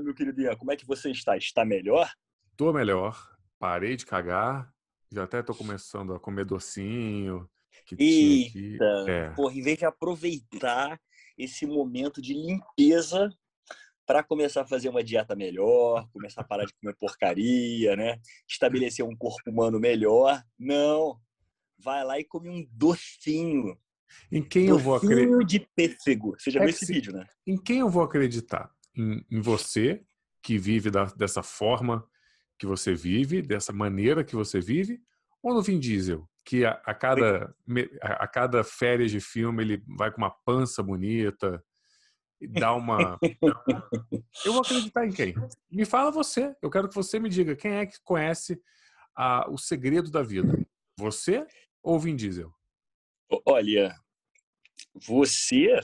Fala, meu querido Ian, como é que você está? Está melhor? Tô melhor. Parei de cagar. Já até tô começando a comer docinho. Que Eita! É. Porra, em vez de aproveitar esse momento de limpeza para começar a fazer uma dieta melhor, começar a parar de comer porcaria, né? Estabelecer um corpo humano melhor. Não. Vai lá e come um docinho. Em quem eu vou acreditar? Docinho de pêssego. Você já É viu esse se- vídeo, né? Em quem eu vou acreditar? Em, em você, que vive da- dessa forma que você vive, dessa maneira que você vive, ou no Vin Diesel, que a, a cada, a, a cada férias de filme ele vai com uma pança bonita e dá uma. eu vou acreditar em quem? Me fala você. Eu quero que você me diga quem é que conhece a- o segredo da vida. Você ou Vin Diesel? Olha, você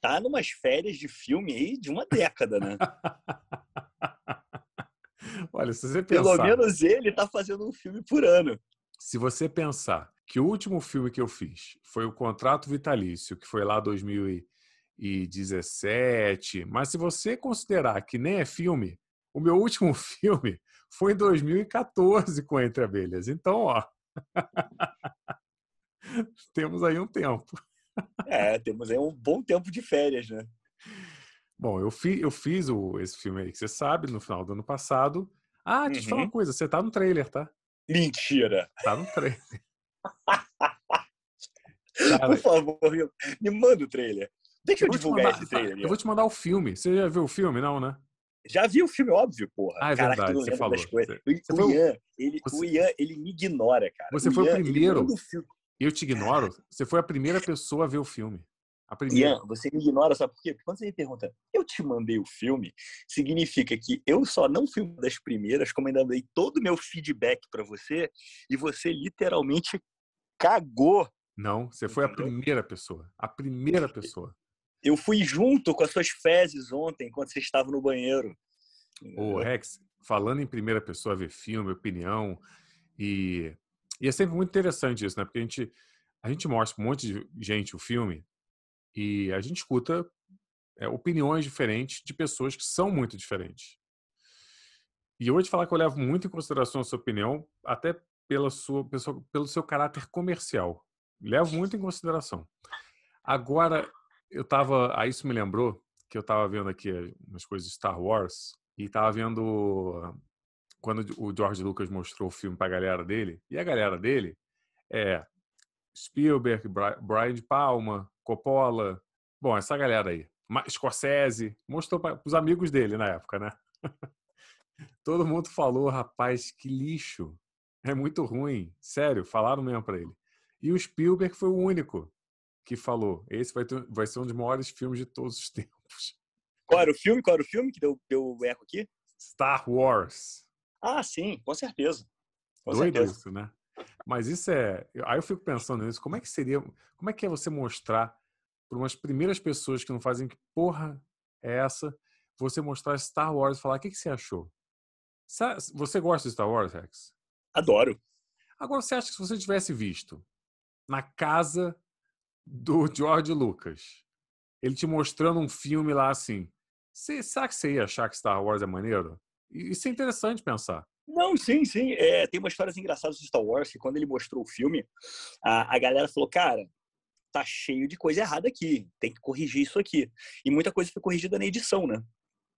tá numas férias de filme aí de uma década, né? Olha, se você Pelo pensar, menos ele tá fazendo um filme por ano. se você pensar que o último filme que eu fiz foi o Contrato Vitalício, que foi lá 2017, mas se você considerar que nem é filme, o meu último filme foi em 2014 com Entre Abelhas. Então, ó, temos aí um tempo. É, temos aí um bom tempo de férias, né? Bom, eu, fi, eu fiz o, esse filme aí que você sabe, no final do ano passado. Ah, deixa eu te falar Uhum. uma coisa, você tá no trailer, tá? Mentira! Tá no trailer. Por favor, me- manda o trailer. Deixa eu, eu divulgar mandar- esse trailer. Eu vou te mandar o filme. Você já viu o filme, não, né? Já vi o filme, óbvio, porra. Ah, é Caraca, verdade, você falou. Você- O, Ian, ele, você- o Ian, ele me ignora, cara. Você O foi o Ian, primeiro. Eu te ignoro. Você foi a primeira pessoa a ver o filme. A primeira. Ian, você me ignora, sabe por quê? Porque quando você me pergunta, eu te mandei o filme, significa que eu só não fui uma das primeiras, como ainda dei todo o meu feedback pra você, e você literalmente cagou. Não, você foi a primeira pessoa. A primeira pessoa. Eu fui junto com as suas fezes ontem, enquanto você estava no banheiro. Ô, Rex, falando em primeira pessoa, ver filme, opinião, e, e é sempre muito interessante isso, né? Porque a gente, a gente mostra um monte de gente o filme e a gente escuta é, opiniões diferentes de pessoas que são muito diferentes. E eu vou te falar que eu levo muito em consideração a sua opinião, até pela sua, pessoa- pelo seu caráter comercial. Levo muito em consideração. Agora, eu tava. Aí isso me lembrou que eu tava vendo aqui umas coisas de Star Wars e tava vendo quando o George Lucas mostrou o filme pra galera dele. E a galera dele é Spielberg, Bri- Brian de Palma, Coppola. Bom, essa galera aí. Scorsese. Mostrou para os amigos dele na época, né? Todo mundo falou, rapaz, que lixo. É muito ruim. Sério, falaram mesmo pra ele. E o Spielberg foi o único que falou: esse vai, ter- vai ser um dos maiores filmes de todos os tempos. Qual era o filme? Qual era o filme que deu, deu eco aqui? Star Wars. Ah, sim, com certeza. Com Doido certeza. isso, né? Mas isso é. Aí eu fico pensando nisso. Como é que seria. Como é que é você mostrar para umas primeiras pessoas que não fazem que porra é essa, você mostrar Star Wars e falar o que, que você achou? Você gosta de Star Wars, Rex? Adoro. Agora, você acha que se você tivesse visto na casa do George Lucas, ele te mostrando um filme lá assim, você, será que você ia achar que Star Wars é maneiro? Isso é interessante pensar. Não, sim, sim. É, tem umas histórias engraçadas de Star Wars que quando ele mostrou o filme, a, a galera falou, cara, tá cheio de coisa errada aqui, tem que corrigir isso aqui. E muita coisa foi corrigida na edição, né?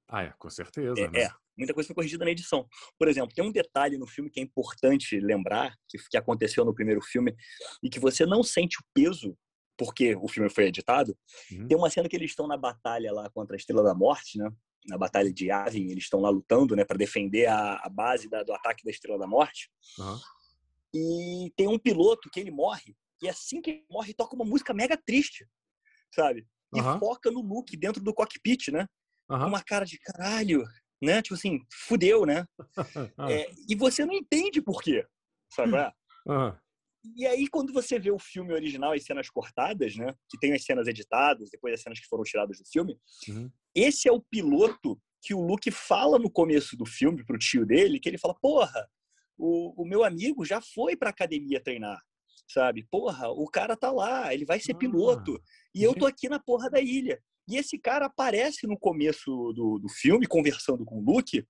Ah, é, com certeza. É, né? é, muita coisa foi corrigida na edição. Por exemplo, tem um detalhe no filme que é importante lembrar, que, que aconteceu no primeiro filme, e que você não sente o peso, porque o filme foi editado. Uhum. Tem uma cena que eles estão na batalha lá contra a Estrela da Morte, né? Na batalha de Yavin, eles estão lá lutando, né, para defender a, a base da- do ataque da Estrela da Morte. Aham. E tem um piloto que ele morre, e assim que ele morre, toca uma música mega triste, sabe? E Aham. foca no Luke dentro do cockpit, né? Com Aham. uma cara de caralho, né? Tipo assim, fudeu, né? É, e você não entende por quê, sabe? aham. E aí, quando você vê o filme original e cenas cortadas, né? Que tem as cenas editadas, depois as cenas que foram tiradas do filme, Uhum. Esse é o piloto que o Luke fala no começo do filme pro tio dele, que ele fala, porra, o, o meu amigo já foi pra academia treinar, sabe? Porra, o cara tá lá, ele vai ser Ah, piloto, e eu tô aqui na porra da ilha. E esse cara aparece no começo do, do filme, conversando com o Luke,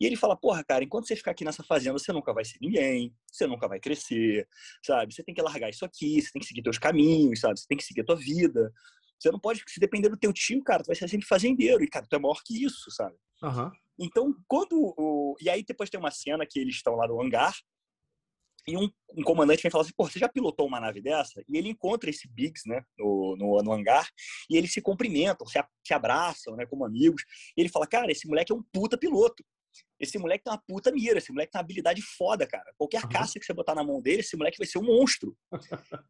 e ele fala: Porra, cara, enquanto você ficar aqui nessa fazenda, você nunca vai ser ninguém, você nunca vai crescer, sabe? Você tem que largar isso aqui, você tem que seguir teus caminhos, sabe? Você tem que seguir a tua vida. Você não pode, se depender do teu tio, cara, tu vai ser sempre fazendeiro. E, cara, tu é maior que isso, sabe? Uhum. Então, quando. O... E aí depois tem uma cena que eles estão lá no hangar, e um, um, comandante vem falar assim, pô, você já pilotou uma nave dessa? E ele encontra esse Biggs, né, no, no, no hangar, e eles se cumprimentam, se, se abraçam, né, como amigos. E ele fala, cara, esse moleque é um puta piloto. Esse moleque tem uma puta mira, esse moleque tem uma habilidade foda, cara. Qualquer uhum. caça que você botar na mão dele, esse moleque vai ser um monstro.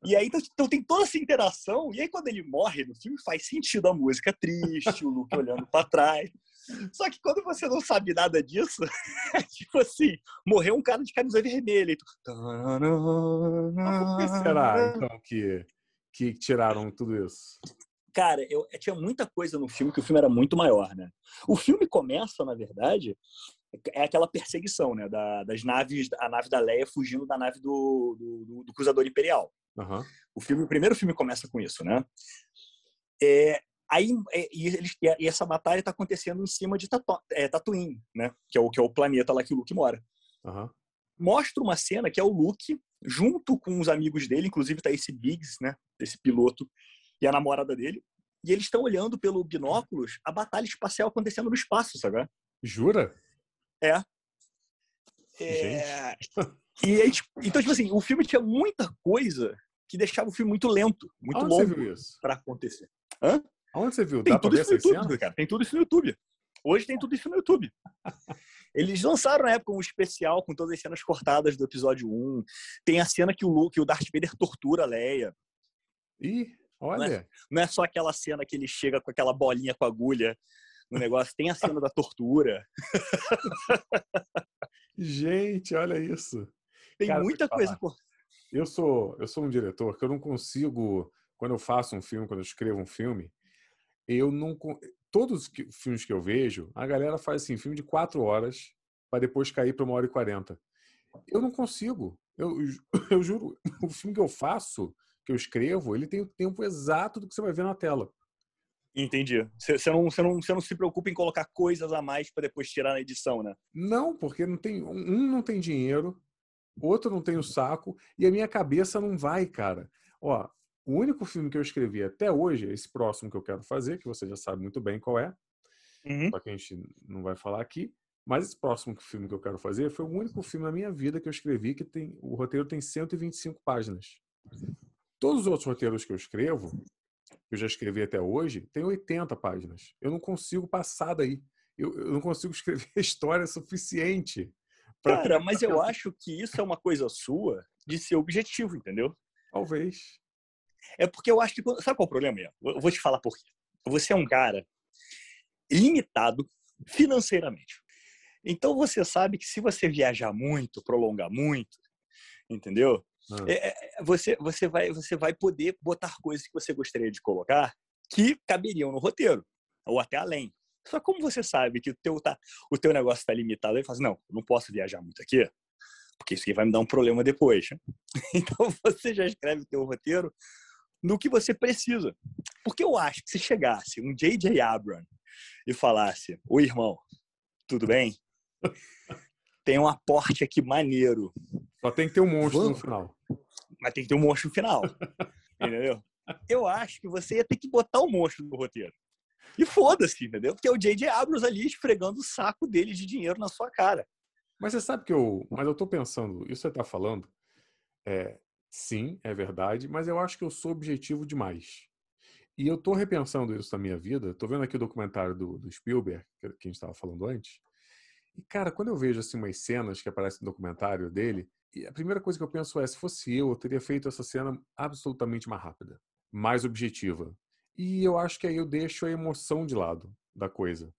e aí, então, então, tem toda essa interação, e aí quando ele morre no filme, faz sentido a música triste, o Luke olhando para trás. Só que quando você não sabe nada disso, é tipo assim, morreu um cara de camisa vermelha. E tu... Por que será, então, que, que tiraram tudo isso? Cara, eu, tinha muita coisa no filme que o filme era muito maior, né? O filme começa, na verdade, é aquela perseguição, né? Da, das naves, a nave da Leia fugindo da nave do, do, do Cruzador Imperial. Uhum. O filme, o primeiro filme começa com isso, né? É, aí é, e, eles, e essa batalha está acontecendo em cima de Tatu, é, Tatooine, né? Que é o que é o planeta lá que o Luke mora. Uhum. Mostra uma cena que é o Luke junto com os amigos dele, inclusive tá esse Biggs, né? Esse piloto e a namorada dele. E eles estão olhando pelo binóculos a batalha espacial acontecendo no espaço, sabe? Jura? É. é... E aí, tipo, então, tipo assim, o filme tinha muita coisa que deixava o filme muito lento, muito Onde longo para acontecer. Hã? Onde você viu? Tem Dá tudo isso no YouTube, cara. Tem tudo isso no YouTube. Hoje tem tudo isso no YouTube. Eles lançaram na época um especial com todas as cenas cortadas do episódio 1. Tem a cena que o Luke, o Darth Vader tortura a Leia. Ih, olha. Não é, não é só aquela cena que ele chega com aquela bolinha com agulha no negócio. Tem a cena da tortura. Gente, olha isso. Tem Cara, muita coisa. Eu sou, eu sou um diretor que eu não consigo, quando eu faço um filme, quando eu escrevo um filme, eu não. Todos os filmes que eu vejo, a galera faz assim, filme de quatro horas para depois cair para uma hora e quarenta. Eu não consigo. Eu, eu juro, o filme que eu faço, que eu escrevo, ele tem o tempo exato do que você vai ver na tela. Entendi. Você não, não, não se preocupa em colocar coisas a mais para depois tirar na edição, né? Não, porque não tem, um não tem dinheiro, outro não tem o saco, e a minha cabeça não vai, cara. Ó, o único filme que eu escrevi até hoje, esse próximo que eu quero fazer, que você já sabe muito bem qual é, uhum. só que a gente não vai falar aqui, mas esse próximo filme que eu quero fazer foi o único filme na minha vida que eu escrevi que tem o roteiro tem 125 páginas. Todos os outros roteiros que eu escrevo eu já escrevi até hoje, tem 80 páginas. Eu não consigo passar daí. Eu, eu não consigo escrever história suficiente. Pra... Cara, mas eu acho que isso é uma coisa sua de ser objetivo, entendeu? Talvez. É porque eu acho que. Sabe qual é o problema, Ian? Eu vou te falar por quê. Você é um cara limitado financeiramente. Então você sabe que se você viajar muito, prolongar muito, entendeu? Ah. É, é, você, você, vai, você vai poder botar coisas que você gostaria de colocar que caberiam no roteiro, ou até além. Só como você sabe que o teu, tá, o teu negócio está limitado, ele fala assim, não, não posso viajar muito aqui, porque isso aqui vai me dar um problema depois. Então você já escreve o teu roteiro no que você precisa. Porque eu acho que se chegasse um J.J. Abrams e falasse, oi irmão, tudo bem? Tem um aporte aqui maneiro. Só tem que ter um monstro Vamos. no final. Mas tem que ter um monstro no final. entendeu? Eu acho que você ia ter que botar o um monstro no roteiro. E foda-se, entendeu? Porque é o J.J. Abrams ali esfregando o saco dele de dinheiro na sua cara. Mas você sabe que eu. Mas eu tô pensando, isso você tá falando. É, sim, é verdade, mas eu acho que eu sou objetivo demais. E eu tô repensando isso na minha vida. Tô vendo aqui o documentário do, do Spielberg, que a gente estava falando antes. E, cara, quando eu vejo assim umas cenas que aparecem no documentário dele, a primeira coisa que eu penso é: se fosse eu, eu teria feito essa cena absolutamente mais rápida, mais objetiva. E eu acho que aí eu deixo a emoção de lado da coisa.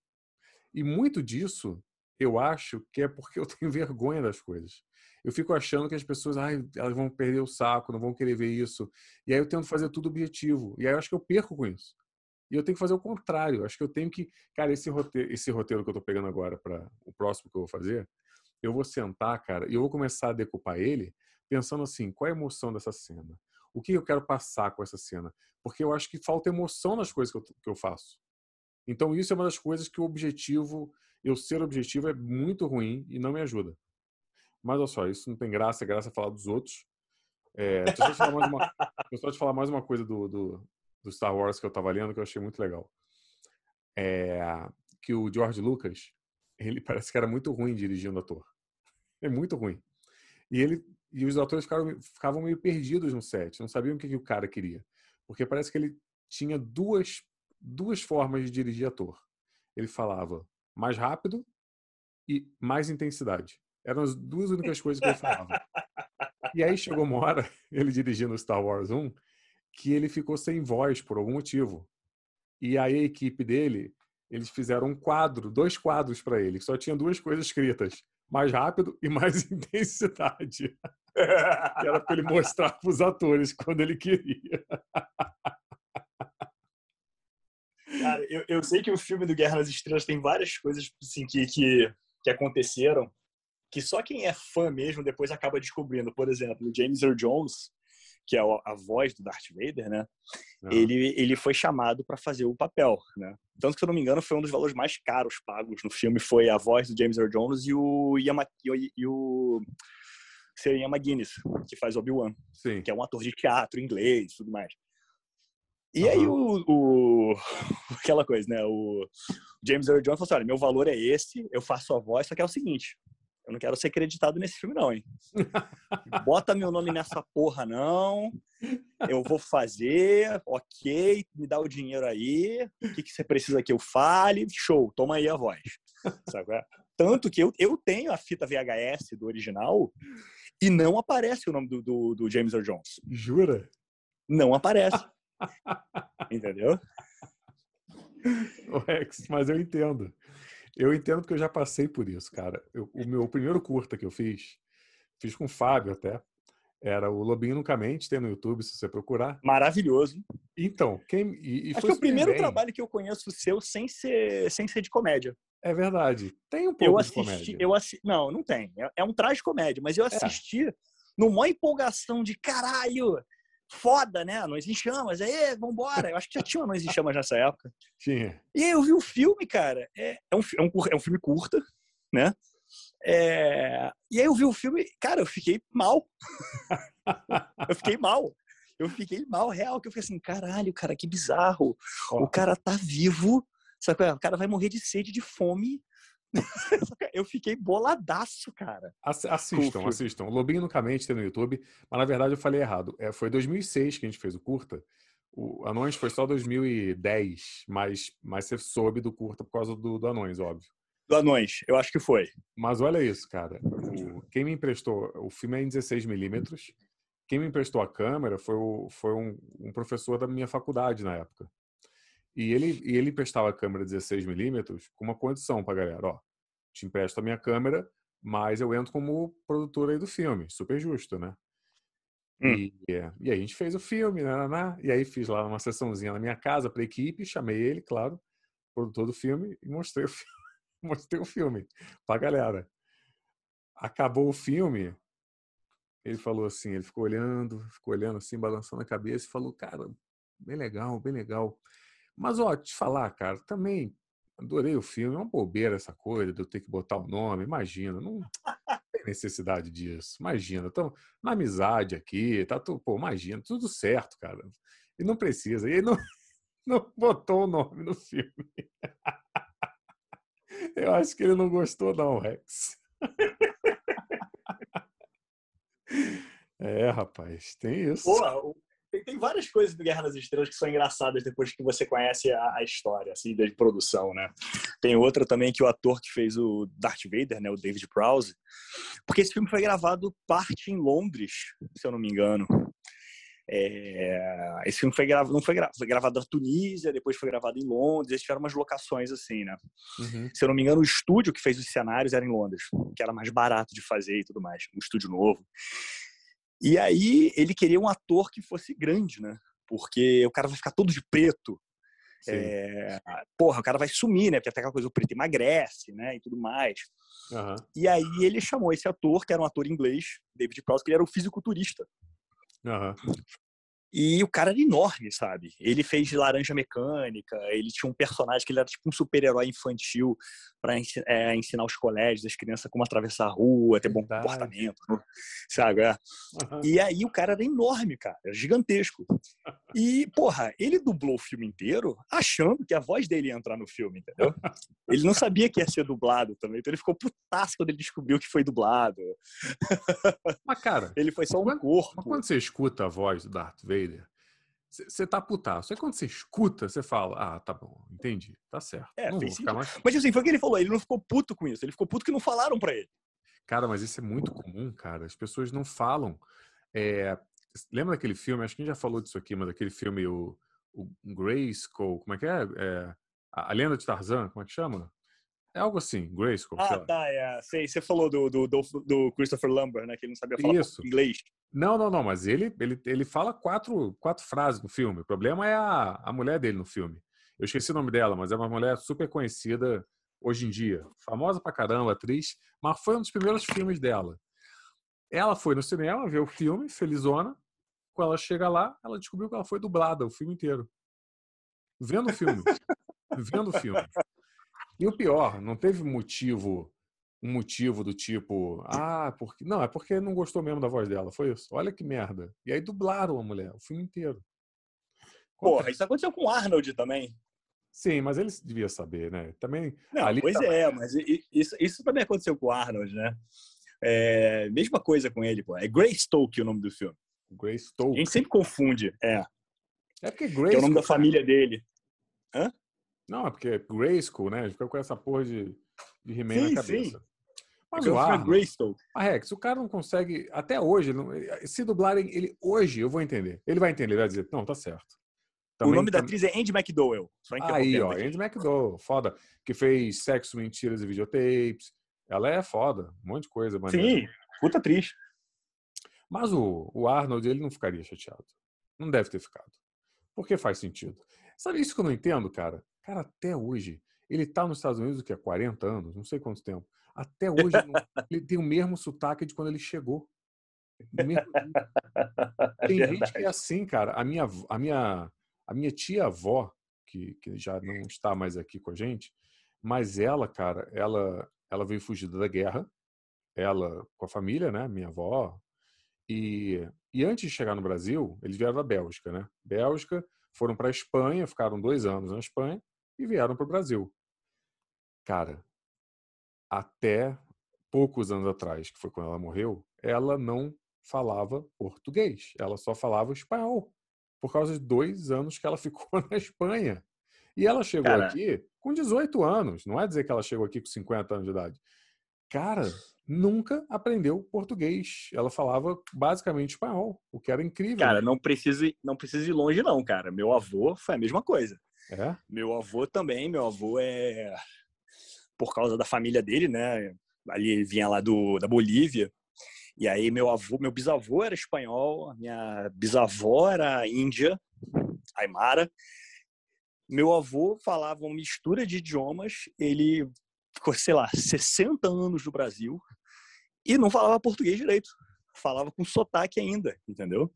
E muito disso eu acho que é porque eu tenho vergonha das coisas. Eu fico achando que as pessoas, ai, elas vão perder o saco, não vão querer ver isso. E aí eu tento fazer tudo objetivo. E aí eu acho que eu perco com isso. E eu tenho que fazer o contrário. Acho que eu tenho que, cara, esse roteiro, esse roteiro que eu tô pegando agora para o próximo que eu vou fazer, eu vou sentar, cara, e eu vou começar a decupar ele pensando assim, qual é a emoção dessa cena? O que eu quero passar com essa cena? Porque eu acho que falta emoção nas coisas que eu, que eu faço. Então, isso é uma das coisas que o objetivo, eu ser objetivo, é muito ruim e não me ajuda. Mas olha só, isso não tem graça, é graça falar dos outros. É, deixa, eu falar mais uma, só te falar mais uma coisa do, do, do, Star Wars que eu estava lendo que eu achei muito legal. É, que o George Lucas, ele parece que era muito ruim dirigindo ator. É muito ruim. E ele e os atores ficaram, ficavam meio perdidos no set, não sabiam o que, que o cara queria. Porque parece que ele tinha duas, duas formas de dirigir ator. Ele falava mais rápido e mais intensidade. Eram as duas únicas coisas que ele falava. E aí chegou uma hora, ele dirigindo Star Wars 1, que ele ficou sem voz por algum motivo. E aí a equipe dele, eles fizeram um quadro, dois quadros para ele, só tinha duas coisas escritas: mais rápido e mais intensidade. era para ele mostrar para os atores quando ele queria. Cara, eu, eu sei que o filme do Guerra nas Estrelas tem várias coisas assim, que, que, que aconteceram que só quem é fã mesmo depois acaba descobrindo. Por exemplo, o James Earl Jones, que é a voz do Darth Vader, né? Ele, ele foi chamado para fazer o papel, né? Tanto que, se eu não me engano, foi um dos valores mais caros pagos no filme, foi a voz do James Earl Jones e o Ian, e, e o Ian McGuinness, que faz Obi-Wan, que é um ator de teatro inglês e tudo mais. E uhum. aí o, o, aquela coisa, né? O James Earl Jones falou assim, olha, meu valor é esse, eu faço a voz, só que é o seguinte, eu não quero ser acreditado nesse filme não, hein? Bota meu nome nessa porra não, eu vou fazer, ok, me dá o dinheiro aí, o que, que você precisa que eu fale, show, toma aí a voz. Sabe? É? Tanto que eu, eu tenho a fita VHS do original e não aparece o nome do, do, do James Earl Jones. Jura? Não aparece. Entendeu? O Rex, mas eu entendo. Eu entendo que eu já passei por isso, cara. Eu, o meu primeiro curta que eu fiz, fiz com o Fábio até, era o Lobinho Nunca Mente, tem no YouTube, se você procurar. Maravilhoso. Então, quem. E, e Acho que é o primeiro bem. trabalho que eu conheço seu sem ser, sem ser de comédia. É verdade. Tem um pouco eu assisti, de comédia. Eu assi... Não, não tem. É, é um traje comédia, mas eu é. assisti é. numa empolgação de caralho foda, né? Anões em Chamas, aí, vambora. Eu acho que já tinha Anões em Chamas nessa época. Tinha. E aí eu vi o filme, cara. É, é, um, é, um, é um filme curta, né? É... E aí eu vi o filme, cara, eu fiquei mal. eu fiquei mal. Eu fiquei mal, real, que eu fiquei assim, caralho, cara, que bizarro. O cara tá vivo, sabe? É? O cara vai morrer de sede, de fome, eu fiquei boladaço, cara. Assistam, assistam. Lobinho Nunca Mente tem no YouTube, mas na verdade eu falei errado. É, foi 2006 que a gente fez o curta. O Anões foi só 2010, mas, mas você soube do curta por causa do, do Anões, óbvio. Do Anões, eu acho que foi. Mas olha isso, cara. O, quem me emprestou, o filme é em 16mm. Quem me emprestou a câmera foi, o, foi um, um professor da minha faculdade na época. E ele, e ele emprestava a câmera 16mm com uma condição para galera, ó, te empresto a minha câmera, mas eu entro como produtor aí do filme, super justo, né? Hum. E, e aí a gente fez o filme, né, né, né, e aí fiz lá uma sessãozinha na minha casa para a equipe, chamei ele, claro, produtor do filme, e mostrei o filme, mostrei o filme pra galera. Acabou o filme, ele falou assim, ele ficou olhando, ficou olhando assim, balançando a cabeça e falou, cara, bem legal, bem legal. Mas, ó, te falar, cara, também adorei o filme. É uma bobeira essa coisa de eu ter que botar o nome. Imagina, não tem necessidade disso. Imagina, estamos na amizade aqui, tá tudo, pô, imagina, tudo certo, cara. E não precisa. E ele não, não botou o nome no filme. Eu acho que ele não gostou, não, Rex. É, rapaz, tem isso. Tem, tem, várias coisas do Guerra nas Estrelas que são engraçadas depois que você conhece a, a, história, assim, de produção, né? Tem outra também que o ator que fez o Darth Vader, né, o David Prowse, porque esse filme foi gravado parte em Londres, se eu não me engano. É, esse filme foi gravado, não foi, gra, foi gravado na Tunísia, depois foi gravado em Londres, eles tiveram umas locações assim, né? Uhum. Se eu não me engano, o estúdio que fez os cenários era em Londres, que era mais barato de fazer e tudo mais, um estúdio novo. E aí ele queria um ator que fosse grande, né? Porque o cara vai ficar todo de preto. É, porra, o cara vai sumir, né? Porque até aquela coisa, o preto emagrece, né? E tudo mais. Uhum. E aí ele chamou esse ator, que era um ator inglês, David Prowse, que ele era um fisiculturista. Uhum. E o cara era enorme, sabe? Ele fez Laranja Mecânica, ele tinha um personagem que ele era tipo um super-herói infantil para é, ensinar os colégios, as crianças como atravessar a rua, ter bom Verdade. comportamento, sabe? Uhum. E aí o cara era enorme, cara, era gigantesco. E, porra, ele dublou o filme inteiro achando que a voz dele ia entrar no filme, entendeu? Ele não sabia que ia ser dublado também, então ele ficou putaço quando ele descobriu que foi dublado. Mas, cara, ele foi só um quando, corpo. Mas quando você escuta a voz do Darth Vader, você tá putaço. Aí quando você escuta, você fala, ah, tá bom, entendi, tá certo. É, não fez mais... Mas assim, foi o que ele falou, ele não ficou puto com isso, ele ficou puto que não falaram para ele. Cara, mas isso é muito comum, cara. As pessoas não falam. É... Lembra daquele filme, acho que a gente já falou disso aqui, mas daquele filme, o, o Grayskull, como é que é? é... A Lenda de Tarzan, como é que chama? É algo assim, Grayskull. Ah, tá, é. Sei, você falou do, do, do, do, Christopher Lambert, né? Que ele não sabia falar Isso. inglês. Não, não, não, mas ele, ele, ele fala quatro, quatro frases no filme. O problema é a, a mulher dele no filme. Eu esqueci o nome dela, mas é uma mulher super conhecida hoje em dia. Famosa pra caramba, atriz, mas foi um dos primeiros filmes dela. Ela foi no cinema ver o filme, felizona. Quando ela chega lá, ela descobriu que ela foi dublada o filme inteiro. Vendo o filme. vendo o filme. E o pior, não teve motivo, um motivo do tipo, ah, porque. Não, é porque não gostou mesmo da voz dela. Foi isso. Olha que merda. E aí dublaram a mulher, o filme inteiro. Porra, isso aconteceu com o Arnold também. Sim, mas ele devia saber, né? Também. Não, pois também... é, mas isso, isso também aconteceu com o Arnold, né? É, mesma coisa com ele, pô. É Greystoke o nome do filme. Greystoke. A gente sempre confunde, é. É porque Greystoke. Que é o nome da família dele. Hã? Não, é porque é Grayskull, né? A gente fica com essa porra de, de He-Man na cabeça. Sim. Mas o Arnold, a Rex, o cara não consegue, até hoje, não, se dublarem ele hoje, eu vou entender. Ele vai entender, ele vai dizer, não, tá certo. Também, o nome da atriz é Andy McDowell. Aí, ó, Andy McDowell, foda. Que fez Sexo, Mentiras e Videotapes. Ela é foda, um monte de coisa. Maneira. Sim, puta atriz. Mas o, o Arnold, ele não ficaria chateado. Não deve ter ficado. Porque faz sentido. Sabe isso que eu não entendo, cara? Cara, até hoje, ele está nos Estados Unidos o que? Há 40 anos, não sei quanto tempo. Até hoje ele tem o mesmo sotaque de quando ele chegou. tem é gente que é assim, cara. A minha, a minha, a minha tia-avó, que, que já não está mais aqui com a gente, mas ela, cara, ela, ela veio fugida da guerra, ela com a família, né? Minha avó. E, e antes de chegar no Brasil, eles vieram da Bélgica, né? Bélgica, foram para a Espanha, ficaram dois anos na Espanha e vieram para o Brasil. Cara, até poucos anos atrás, que foi quando ela morreu, ela não falava português, ela só falava espanhol, por causa de dois anos que ela ficou na Espanha. E ela chegou Cara... aqui com 18 anos, não é dizer que ela chegou aqui com 50 anos de idade. Cara, nunca aprendeu português. Ela falava basicamente espanhol, o que era incrível. Cara, não precisa, não precisa ir longe, não, cara. Meu avô foi a mesma coisa. É? Meu avô também, meu avô é por causa da família dele, né? Ali vinha lá do da Bolívia. E aí meu avô, meu bisavô era espanhol, minha bisavó era índia, aimara. Meu avô falava uma mistura de idiomas, ele ficou, sei lá, 60 anos no Brasil e não falava português direito. Falava com sotaque ainda, entendeu?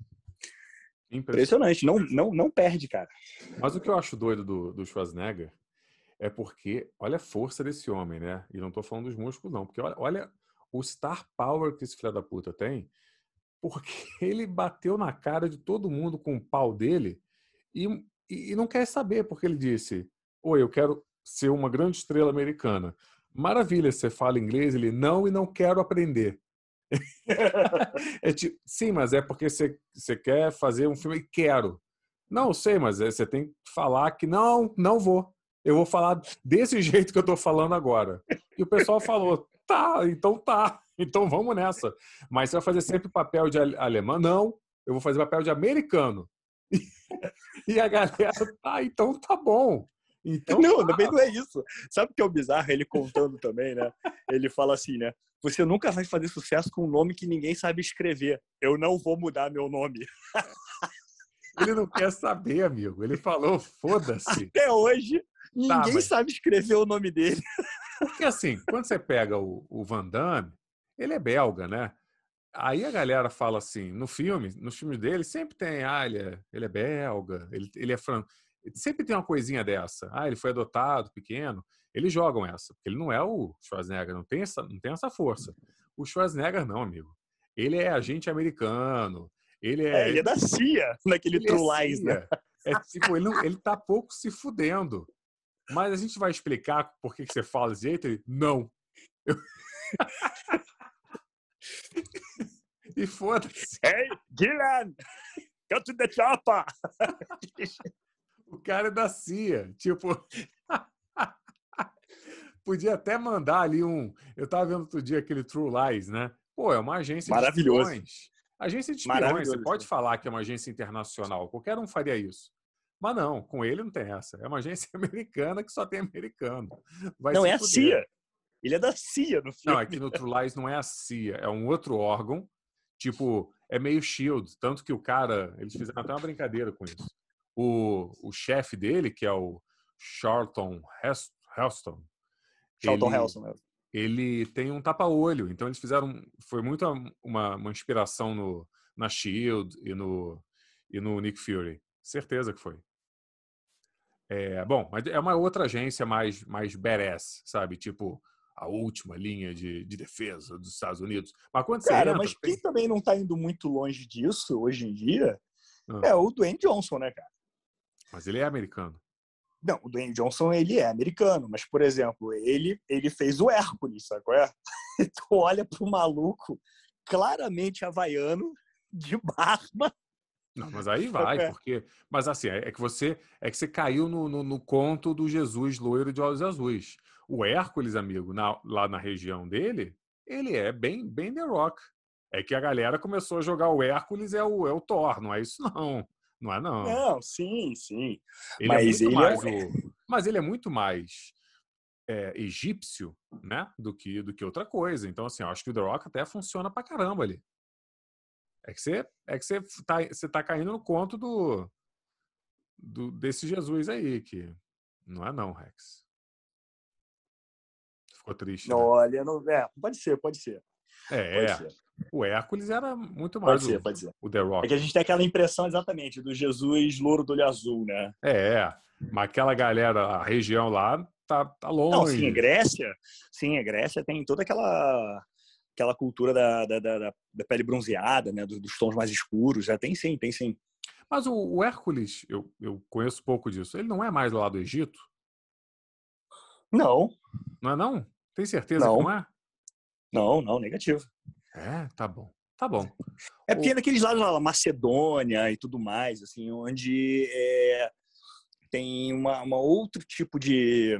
Impressionante. Não, não, não perde, cara. Mas o que eu acho doido do, do Schwarzenegger é porque olha a força desse homem, né? E não estou falando dos músculos, não. Porque olha, olha o star power que esse filho da puta tem. Porque ele bateu na cara de todo mundo com o pau dele e, e, e não quer saber, porque ele disse: Oi, eu quero ser uma grande estrela americana. Maravilha, você fala inglês? Ele, não, e não quero aprender. é tipo, sim, mas é porque você, você quer fazer um filme e quero. Não, sei, mas é, você tem que falar que não, não vou. Eu vou falar desse jeito que eu estou falando agora. E o pessoal falou, tá, então tá, então vamos nessa. Mas você vai fazer sempre papel de alemão? Não, eu vou fazer papel de americano. E a galera, tá, então tá bom. Então, não, também não é isso. Sabe o que é o bizarro? Ele contando também, né? Ele fala assim, né? Você nunca vai fazer sucesso com um nome que ninguém sabe escrever. Eu não vou mudar meu nome. Ele não quer saber, amigo. Ele falou, foda-se. Até hoje, tá, ninguém tá, mas... sabe escrever o nome dele. Porque assim, quando você pega o, o Van Damme, ele é belga, né? Aí a galera fala assim, no filme, nos filmes dele, sempre tem, ah, ele é, ele é belga, ele, ele é fran... Sempre tem uma coisinha dessa. Ah, ele foi adotado, pequeno. Eles jogam essa, porque ele não é o Schwarzenegger, não tem essa, não tem essa força. O Schwarzenegger não, amigo. Ele é agente americano. Ele é, é ele é da CIA, naquele é True é Lies, né? É tipo, ele, não, ele tá pouco se fudendo. Mas a gente vai explicar por que, que você fala desse jeito? Ele, não. Eu... e foda-se. Hey, Gillian! Go to the chopper! o cara é da CIA. Tipo. Podia até mandar ali um. Eu tava vendo outro dia aquele True Lies, né? Pô, é uma agência Maravilhoso. de espiões. Agência de espiões, você pode falar que é uma agência internacional. Qualquer um faria isso. Mas não, com ele não tem essa. É uma agência americana que só tem americano. Vai não, é a CIA. Ele é da CIA no filme. Não, é que no True Lies não é a CIA, é um outro órgão. Tipo, é meio Shield. Tanto que o cara, eles fizeram até uma brincadeira com isso. O, o chefe dele, que é o Charlton Heston. Charlton ele, Heston, ele tem um tapa-olho. Então eles fizeram. Foi muito uma, uma inspiração no, na Shield e no, e no Nick Fury. Certeza que foi. É, bom, mas é uma outra agência mais, mais badass, sabe? Tipo, a última linha de, de defesa dos Estados Unidos. Mas quando Cara, entra, mas quem tem... também não está indo muito longe disso hoje em dia ah. é o Dwayne Johnson, né, cara? Mas ele é americano. Não, o Dwayne Johnson ele é americano, mas por exemplo, ele ele fez o Hércules, sabe qual é? tu olha pro maluco claramente havaiano, de barba. Não, mas aí vai, porque. Mas assim, é, é que você é que você caiu no, no, no conto do Jesus loiro de olhos azuis. O Hércules, amigo, na, lá na região dele, ele é bem, bem The Rock. É que a galera começou a jogar o Hércules é o, é o Thor, não é isso não. Não é, não. Não, sim, sim. Ele é mas, é ele mais é... O... mas ele é muito mais é, egípcio, né? Do que, do que outra coisa. Então, assim, eu acho que o The Rock até funciona pra caramba ali. É que você, é que você, tá, você tá caindo no conto do, do desse Jesus aí, que não é não, Rex. Ficou triste. Né? Olha, não, é, pode ser, pode ser. É. O Hércules era muito mais pode ser, o, pode ser. o The Rock. É que a gente tem aquela impressão exatamente do Jesus louro do olho azul, né? É, mas aquela galera, a região lá, tá, tá longe. Não, sim, a Grécia, sim, a Grécia tem toda aquela aquela cultura da, da, da, da pele bronzeada, né? Dos, dos, tons mais escuros. Já tem sim, tem sim. Mas o, o Hércules, eu, eu conheço pouco disso. Ele não é mais lá do Egito? Não. Não é não? Tem certeza não. que não é? Não, não, negativo. É, tá bom. Tá bom. É porque o... naqueles lados lá, Macedônia e tudo mais, assim, onde é, tem uma, uma outro tipo de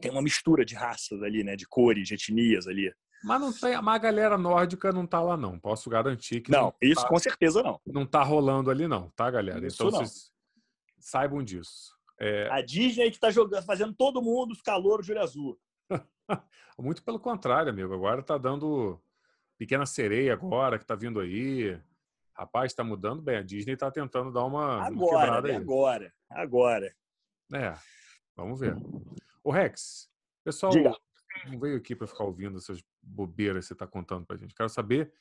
tem uma mistura de raças ali, né, de cores, de etnias ali. Mas não tem, mas a galera nórdica não tá lá não. Posso garantir que não. não isso tá, com certeza não. Não tá rolando ali não, tá, galera? Isso então não. vocês saibam disso. É... A Disney que tá jogando, fazendo todo mundo ficar louro de olho azul. Muito pelo contrário, amigo. Agora tá dando Pequena Sereia agora, que tá vindo aí. Rapaz, tá mudando bem. A Disney tá tentando dar uma, agora, uma quebrada aí. Agora, agora. É, vamos ver. O Rex, pessoal Diga. não veio aqui para ficar ouvindo essas bobeiras que você tá contando pra gente. Quero saber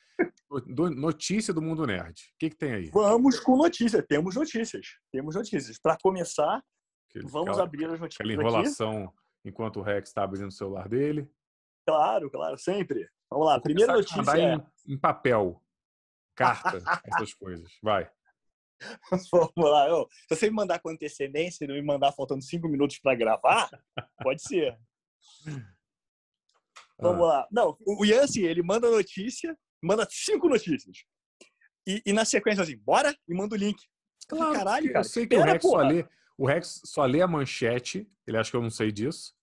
notícia do mundo nerd. O que, que tem aí? Vamos com notícia. Temos notícias. Temos notícias. Para começar, Aquele, vamos abrir as notícias. Aquela enrolação aqui. Enquanto o Rex está abrindo o celular dele. Claro, claro, sempre. Vamos lá, primeira notícia. É... Em, em, papel, carta, essas coisas. Vai. Vamos lá. se você me mandar com antecedência e não me mandar faltando cinco minutos para gravar, pode ser. Vamos ah. lá. Não, o Yancy, ele manda notícia, manda cinco notícias. E, e, na sequência, assim, bora e manda o link. Claro, Caralho, cara. Eu sei que o Rex, só o Rex só lê a manchete, ele acha que eu não sei disso.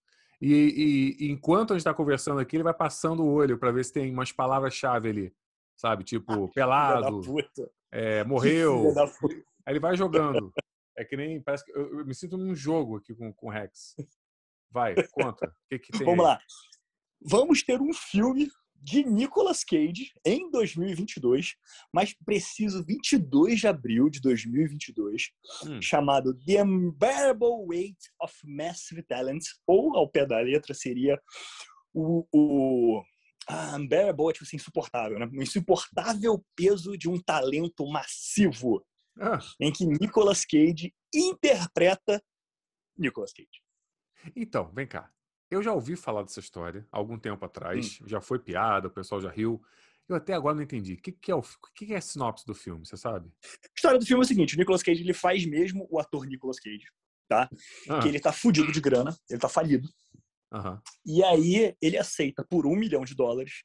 E, e, enquanto a gente está conversando aqui, ele vai passando o olho para ver se tem umas palavras-chave ali, sabe? Tipo, pelado, é, morreu. Aí ele vai jogando. É que nem. Parece que eu, eu me sinto num jogo aqui com, com o Rex. Vai, conta. O que, que tem? Vamos aí? lá. Vamos ter um filme de Nicolas Cage em 2022, mas preciso 22 de abril de 2022, hum. chamado The Unbearable Weight of Massive Talent, ou ao pé da letra seria o, o Ah, unbearable é tipo assim, insuportável, né? Um insuportável peso de um talento massivo. Ah. Em que Nicolas Cage interpreta Nicolas Cage. Então, vem cá. Eu já ouvi falar dessa história algum tempo atrás. Hum. Já foi piada, o pessoal já riu. Eu até agora não entendi. O que, que, é, o, o que, que é a sinopse do filme, você sabe? A história do filme é o seguinte: o Nicolas Cage ele faz mesmo o ator Nicolas Cage, tá? Ah. Que ele tá fudido de grana, ele tá falido. Uhum. E aí ele aceita por um milhão de dólares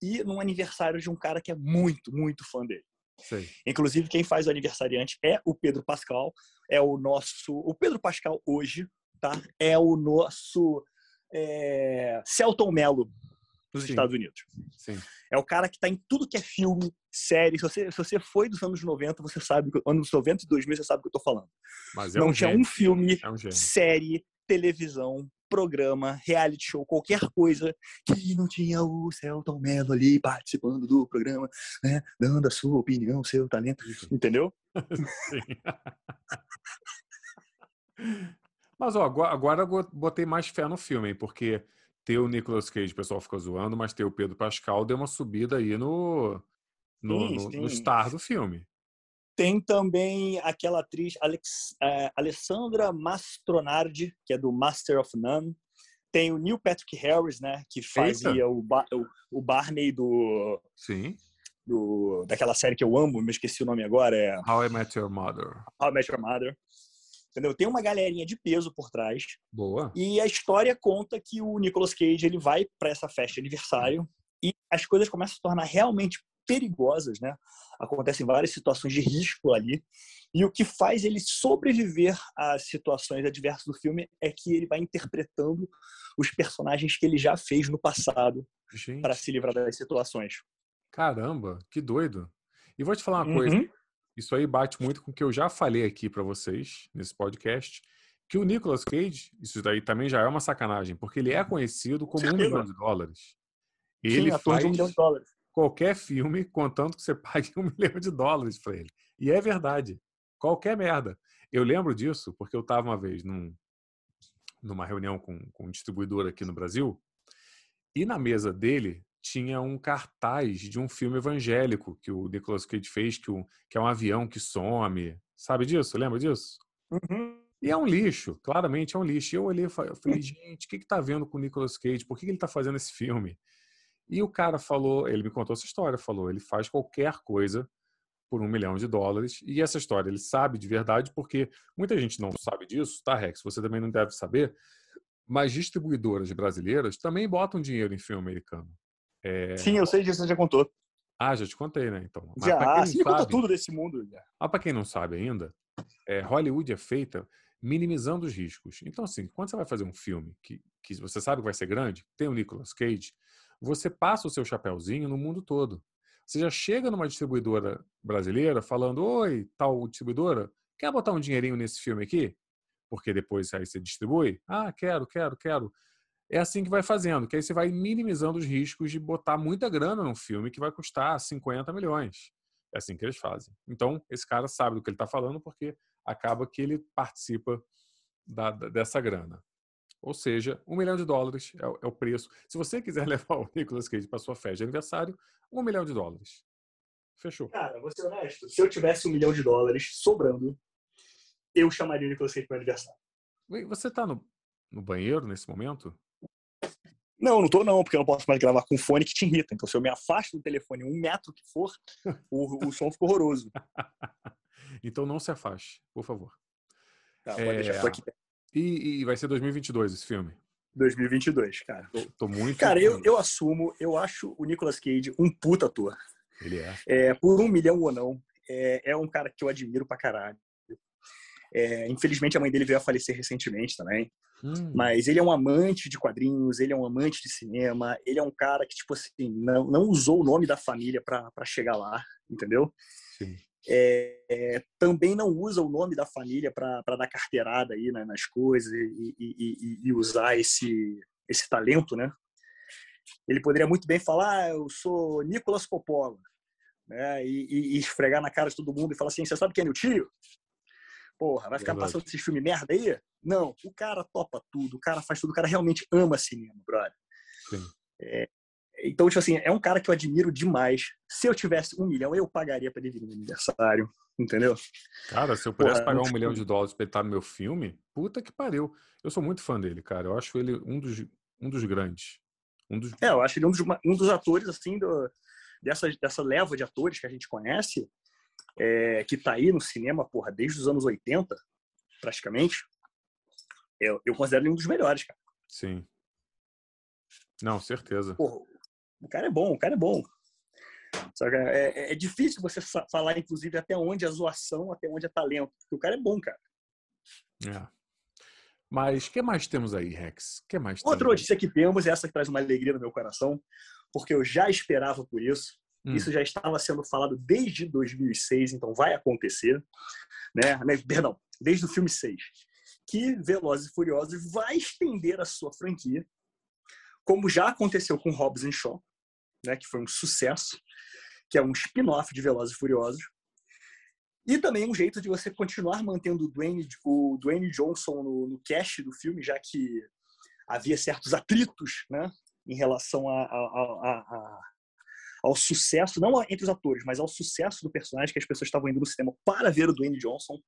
e num aniversário de um cara que é muito, muito fã dele. Sei. Inclusive, quem faz o aniversariante é o Pedro Pascal, é o nosso. O Pedro Pascal hoje, tá? É o nosso é, Celton Mello nos Sim. Estados Unidos. Sim. É o cara que está em tudo que é filme, série. Se você, se você foi dos anos 90, você sabe, anos 90 e 2000, você sabe o que eu estou falando. Mas é Não um tinha um filme, é um série, televisão, programa, reality show, qualquer coisa que não tinha o Celton Mello ali participando do programa, né? Dando a sua opinião, seu talento, entendeu? Sim. Mas ó, agora eu botei mais fé no filme, porque ter o Nicolas Cage, o pessoal fica zoando, mas ter o Pedro Pascal deu uma subida aí no, no, sim, no, sim. no star do filme. Tem também aquela atriz Alex, é, Alessandra Mastronardi, que é do Master of None. Tem o Neil Patrick Harris, né, que fazia o, o, o, Barney do, Sim. do daquela série que eu amo, me esqueci o nome agora, é How I Met Your Mother. How I Met Your Mother. Entendeu? Tem uma galerinha de peso por trás. Boa. E a história conta que o Nicolas Cage ele vai para essa festa de aniversário e as coisas começam a se tornar realmente perigosas, né? Acontecem várias situações de risco ali. E o que faz ele sobreviver às situações adversas do filme é que ele vai interpretando os personagens que ele já fez no passado para se livrar das situações. Caramba, que doido. E vou te falar uma uhum. coisa. Isso aí bate muito com o que eu já falei aqui para vocês nesse podcast, que o Nicolas Cage, isso daí também já é uma sacanagem, porque ele é conhecido como um milhão de dólares. Ele Sim, faz um milhão de dólares. qualquer filme, contanto que você pague um milhão de dólares para ele. E é verdade. Qualquer merda. Eu lembro disso porque eu estava uma vez num, numa reunião com, com um distribuidor aqui no Brasil e na mesa dele tinha um cartaz de um filme evangélico que o Nicolas Cage fez, que, o, que é um avião que some. Sabe disso? Lembra disso? Uhum. E é um lixo, claramente é um lixo. E eu olhei e falei, gente, o que, que tá vendo com o Nicolas Cage? Por que, que ele tá fazendo esse filme? E o cara falou, ele me contou essa história, falou, ele faz qualquer coisa por um milhão de dólares. E essa história ele sabe de verdade, porque muita gente não sabe disso, tá, Rex? Você também não deve saber. Mas distribuidoras brasileiras também botam dinheiro em filme americano. É... Sim, eu sei disso, você já contou. Ah, já te contei, né? Então. Mas já, você me conta tudo desse mundo. Já. Mas para quem não sabe ainda, é, Hollywood é feita minimizando os riscos. Então, assim, quando você vai fazer um filme que, que você sabe que vai ser grande, tem o Nicolas Cage, você passa o seu chapéuzinho no mundo todo. Você já chega numa distribuidora brasileira falando: Oi, tal distribuidora, quer botar um dinheirinho nesse filme aqui? Porque depois aí você distribui? Ah, quero, quero, quero é assim que vai fazendo, que aí você vai minimizando os riscos de botar muita grana num filme que vai custar 50 milhões. É assim que eles fazem. Então, esse cara sabe do que ele está falando porque acaba que ele participa da, da, dessa grana. Ou seja, um milhão de dólares é, é o preço. Se você quiser levar o Nicolas Cage para sua festa de aniversário, um milhão de dólares. Fechou. Cara, vou ser honesto. Se eu tivesse um milhão de dólares sobrando, eu chamaria o Nicolas Cage para aniversário. Você está no, no banheiro nesse momento? Não, não tô não, porque eu não posso mais gravar com fone que te irrita. Então, se eu me afasto do telefone um metro que for, o, o som fica horroroso. então, não se afaste, por favor. Tá, é... deixar, tô aqui. E, e, vai ser 2022 esse filme? 2022, cara. Tô, tô muito... Cara, eu, eu assumo, eu acho o Nicolas Cage um puta ator. Ele é. é por um milhão ou não, é, é um cara que eu admiro pra caralho. É, infelizmente, a mãe dele veio a falecer recentemente também. Hum. Mas ele é um amante de quadrinhos, ele é um amante de cinema, ele é um cara que, tipo assim, não, não usou o nome da família para chegar lá, entendeu? Sim. É, é, também não usa o nome da família para dar carteirada aí né, nas coisas e, e, e, e, usar esse, esse talento, né? Ele poderia muito bem falar, ah, eu sou Nicolas Coppola, né? E, esfregar na cara de todo mundo e falar assim, você sabe quem é meu tio? Porra, vai ficar Verdade. passando esses filmes merda aí? Não, o cara topa tudo, o cara faz tudo, o cara realmente ama cinema, brother. Sim. É, então, tipo assim, é um cara que eu admiro demais. Se eu tivesse um milhão, eu pagaria para ele vir no meu aniversário, entendeu? Cara, se eu pudesse Porra, pagar um milhão de dólares pra ele estar no meu filme, puta que pariu. Eu sou muito fã dele, cara. Eu acho ele um dos, um dos grandes. Um dos... É, eu acho ele um dos, um dos atores, assim, do, dessa, dessa leva de atores que a gente conhece, é, que tá aí no cinema, porra, desde os anos 80, praticamente. Eu, eu considero ele um dos melhores, cara. Sim. Não, certeza. Porra, o cara é bom, o cara é bom. É, é, é, difícil você falar, inclusive, até onde é zoação, até onde é talento. Porque o cara é bom, cara. É. Mas o que mais temos aí, Rex? que mais Outra notícia que temos, essa que traz uma alegria no meu coração, porque eu já esperava por isso. Hum. Isso já estava sendo falado desde 2006, então vai acontecer. Né? né? Perdão, desde o filme 6. Que Velozes e Furiosos vai estender a sua franquia, como já aconteceu com Hobbs Shaw, né? que foi um sucesso, que é um spin-off de Velozes e Furiosos. E também um jeito de você continuar mantendo o Dwayne, o Dwayne Johnson no, no cast do filme, já que havia certos atritos né, em relação a, a, a, ao sucesso, não entre os atores, mas ao sucesso do personagem, que as pessoas estavam indo no cinema para ver o Dwayne Johnson.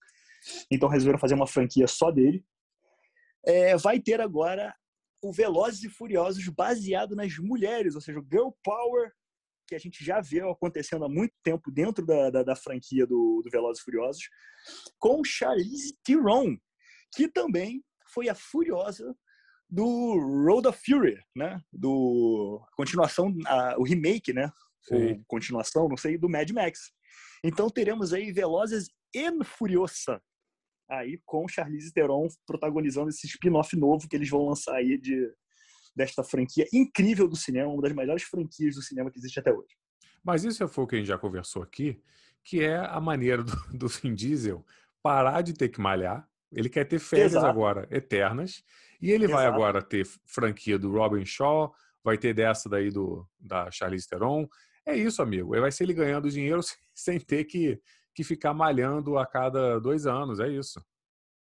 Então resolveram fazer uma franquia só dele. É, vai ter agora o Velozes e Furiosos baseado nas mulheres, ou seja, o Girl Power que a gente já vê acontecendo há muito tempo dentro da, da, da franquia do, do Velozes e Furiosos, com Charlize Theron, que também foi a Furiosa do Road of Fury, né? Do continuação, a, o remake, né? Sim. Ou continuação, não sei, do Mad Max. Então teremos aí Velozes e Furiosa aí com Charlize Theron protagonizando esse spin-off novo que eles vão lançar aí de desta franquia incrível do cinema, uma das melhores franquias do cinema que existe até hoje. Mas isso foi o que a gente já conversou aqui, que é a maneira do, do Vin Diesel parar de ter que malhar. Ele quer ter férias Exato. agora eternas. E ele Exato. vai agora ter franquia do Robin Shaw, vai ter dessa daí do, da Charlize Theron. É isso, amigo. Vai ser ele ganhando dinheiro sem ter que, que ficar malhando a cada dois anos. É isso.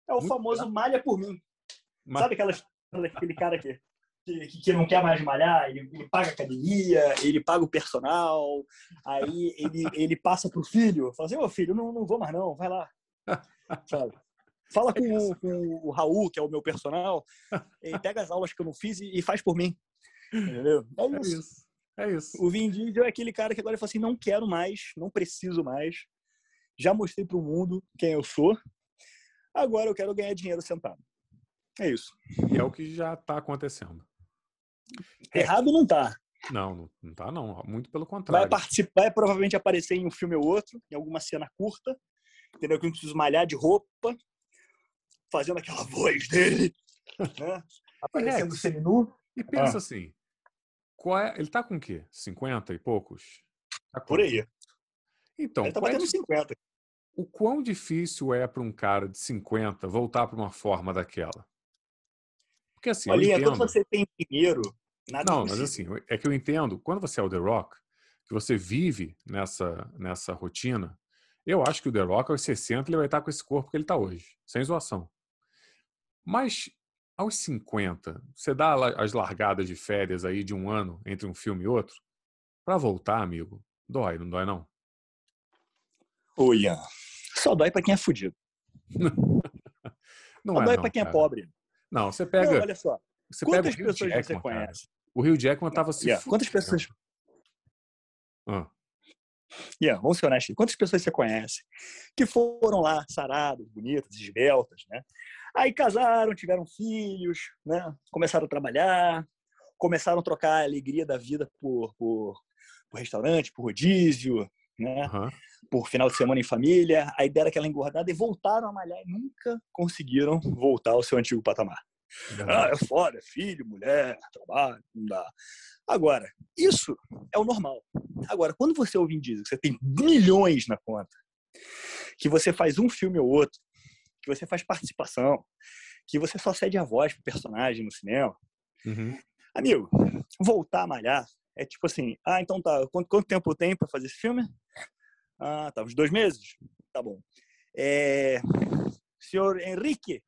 É o Muito famoso bem. malha por mim. Mas... Sabe aquela, aquele cara que que, que, não quer mais malhar, ele, ele, paga academia, ele paga o personal, aí ele, ele passa pro filho, fala assim, ô filho, não, não vou mais não, vai lá. Sabe? Fala com, o, com o Raul, que é o meu personal, e pega as aulas que eu não fiz e, e faz por mim. Entendeu? É, é isso. É isso. É isso. O Vin Diesel é aquele cara que agora fala assim, não quero mais, não preciso mais, já mostrei pro mundo quem eu sou, agora eu quero ganhar dinheiro sentado. É isso. E é o que já está acontecendo. Errado não tá. Não, não tá não. Muito pelo contrário. Vai participar, vai provavelmente aparecer em um filme ou outro, em alguma cena curta, entendeu? Que não precisa malhar de roupa, fazendo aquela voz dele, né? Aparecendo é, seminu. E pensa ah. assim, é, ele tá com o quê? 50 e poucos? Tá Por aí. Então, ele tá batendo é, 50. O quão difícil é para um cara de 50 voltar para uma forma daquela? Porque assim, Olha, entendo... quando você tem dinheiro, nada Não, mas assim, é que eu entendo, quando você é o The Rock, que você vive nessa, nessa rotina, eu acho que o The Rock aos 60 ele vai estar com esse corpo que ele está hoje, sem zoação. Mas aos 50, você dá as largadas de férias aí de um ano entre um filme e outro, para voltar, amigo, dói, não dói não? Ô, Ian, só dói para quem é fudido. não só é dói para quem é pobre. Não, você pega. Não, olha só. Você Quantas pega o pessoas Jackman, você conhece? Cara. O Rio Jackman tava se. Yeah. Quantas pessoas. Ah. Yeah, vamos ser honestos. Quantas pessoas você conhece que foram lá saradas, bonitas, esbeltas, né? Aí casaram, tiveram filhos, né? Começaram a trabalhar, começaram a trocar a alegria da vida por, por, por restaurante, por rodízio, né? Uhum. Por final de semana em família. Aí deram aquela engordada e voltaram a malhar e nunca conseguiram voltar ao seu antigo patamar. Uhum. Ah, é foda, é filho, mulher, trabalho, não dá. Agora, isso é o normal. Agora, quando você ouve em que você tem milhões na conta, que você faz um filme ou outro, que você faz participação, que você só cede a voz pro personagem no cinema, uhum. amigo, voltar a malhar é tipo assim, ah, então tá, quanto, quanto tempo tem para fazer esse filme? Ah, tá, uns dois meses? Tá bom. É... Senhor Henrique,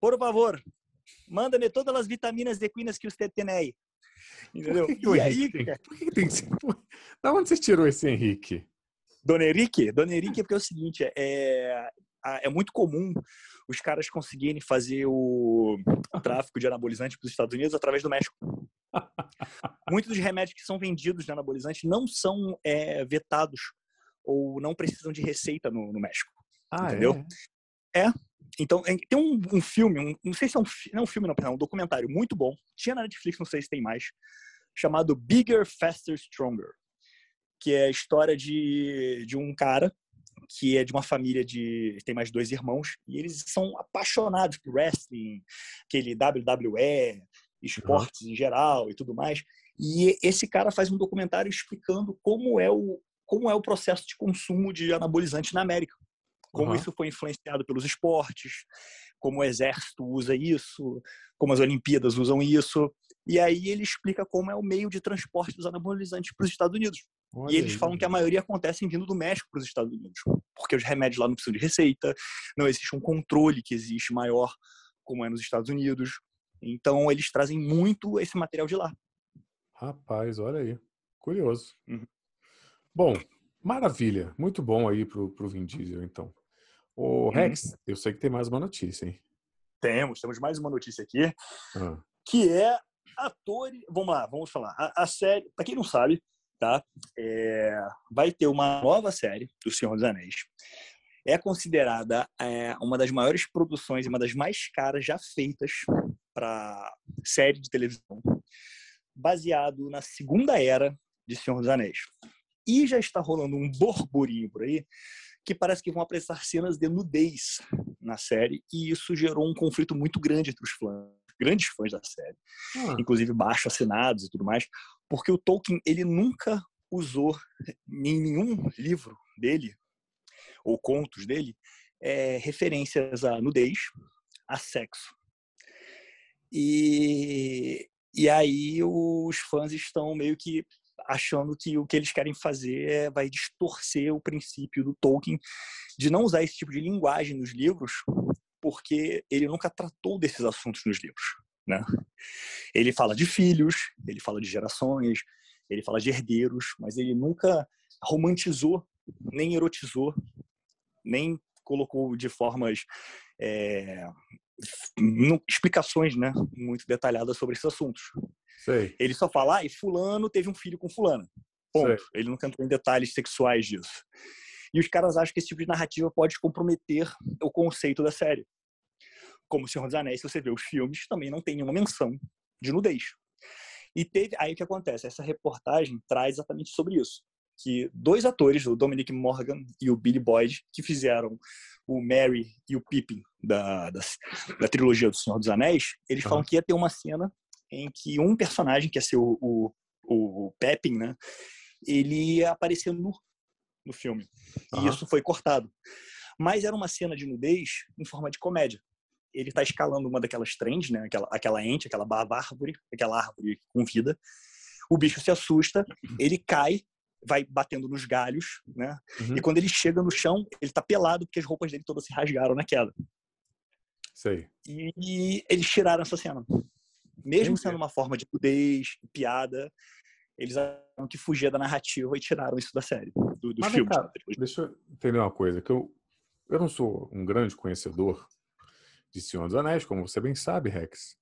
por favor, manda-me todas as vitaminas equinas que você tem aí. Entendeu? Por que, que o e Henrique aí, tem, por que, que tem Da onde você tirou esse Henrique? Dona Henrique, Dona Henrique é porque é o seguinte, é, é muito comum os caras conseguirem fazer o tráfico de anabolizante para os Estados Unidos através do México. Muitos dos remédios que são vendidos de anabolizante não são é, vetados ou não precisam de receita no, no México. Ah, entendeu? É? É. Então, tem um, um filme, um, não sei se é um, não é um filme, não, é um documentário muito bom. Tinha na Netflix, não sei se tem mais, chamado Bigger, Faster, Stronger. Que é a história de, de um cara que é de uma família de. tem mais dois irmãos, e eles são apaixonados por wrestling, aquele WWE, esportes uhum. em geral e tudo mais. E esse cara faz um documentário explicando como é o, como é o processo de consumo de anabolizante na América como uhum. isso foi influenciado pelos esportes, como o exército usa isso, como as Olimpíadas usam isso. E aí ele explica como é o meio de transporte dos anabolizantes para os Estados Unidos. Olha e eles aí. falam que a maioria acontece vindo do México para os Estados Unidos, porque os remédios lá não precisam de receita, não existe um controle que existe maior como é nos Estados Unidos. Então eles trazem muito esse material de lá. Rapaz, olha aí. Curioso. Uhum. Bom, maravilha. Muito bom aí pro, pro Vin Diesel, então. O uhum. Rex, eu sei que tem mais uma notícia, hein? Temos, temos mais uma notícia aqui, ah. que é ator. Vamos lá, vamos falar. A, a série, para quem não sabe, tá? É, vai ter uma nova série do Senhor dos Anéis. É considerada é, uma das maiores produções e uma das mais caras já feitas para série de televisão, baseado na segunda era de Senhor dos Anéis. E já está rolando um burburinho por aí que parece que vão apresentar cenas de nudez na série, e isso gerou um conflito muito grande entre os fãs, grandes fãs da série, ah. inclusive baixo assinados e tudo mais, porque o Tolkien ele nunca usou em nenhum livro dele ou contos dele é, referências a nudez, a sexo. E, e aí os fãs estão meio que achando que o que eles querem fazer é, vai distorcer o princípio do Tolkien de não usar esse tipo de linguagem nos livros, porque ele nunca tratou desses assuntos nos livros. Né? Ele fala de filhos, ele fala de gerações, ele fala de herdeiros, mas ele nunca romantizou, nem erotizou, nem colocou de formas é, explicações né, muito detalhadas sobre esses assuntos. Sei. Ele só fala, ah, e fulano teve um filho com fulano. Ponto. Sei. Ele nunca entrou em detalhes sexuais disso. E os caras acham que esse tipo de narrativa pode comprometer o conceito da série. Como o Senhor dos Anéis, se você vê os filmes, também não tem nenhuma menção de nudez. E teve, aí o que acontece? Essa reportagem traz exatamente sobre isso. Que dois atores, o Dominic Morgan e o Billy Boyd, que fizeram o Mary e o Pippin da, da, da trilogia do Senhor dos Anéis, eles uhum. falam que ia ter uma cena em que um personagem, que ia ser o, o, o Pepin, né? Ele ia aparecer nu no filme. Uhum. E isso foi cortado. Mas era uma cena de nudez em forma de comédia. Ele está escalando uma daquelas trends, né? Aquela, aquela ente, aquela árvore, aquela árvore com vida. O bicho se assusta, ele cai, vai batendo nos galhos, né? Uhum. E quando ele chega no chão, ele tá pelado porque as roupas dele todas se rasgaram na queda. Sei. E, e eles tiraram essa cena. Mesmo Entendi. sendo uma forma de nudez, piada, eles acharam que fugia da narrativa e tiraram isso da série, do, dos Mas, filmes. Cara, deixa eu entender uma coisa, que eu, eu não sou um grande conhecedor de Senhor dos Anéis, como você bem sabe, Rex.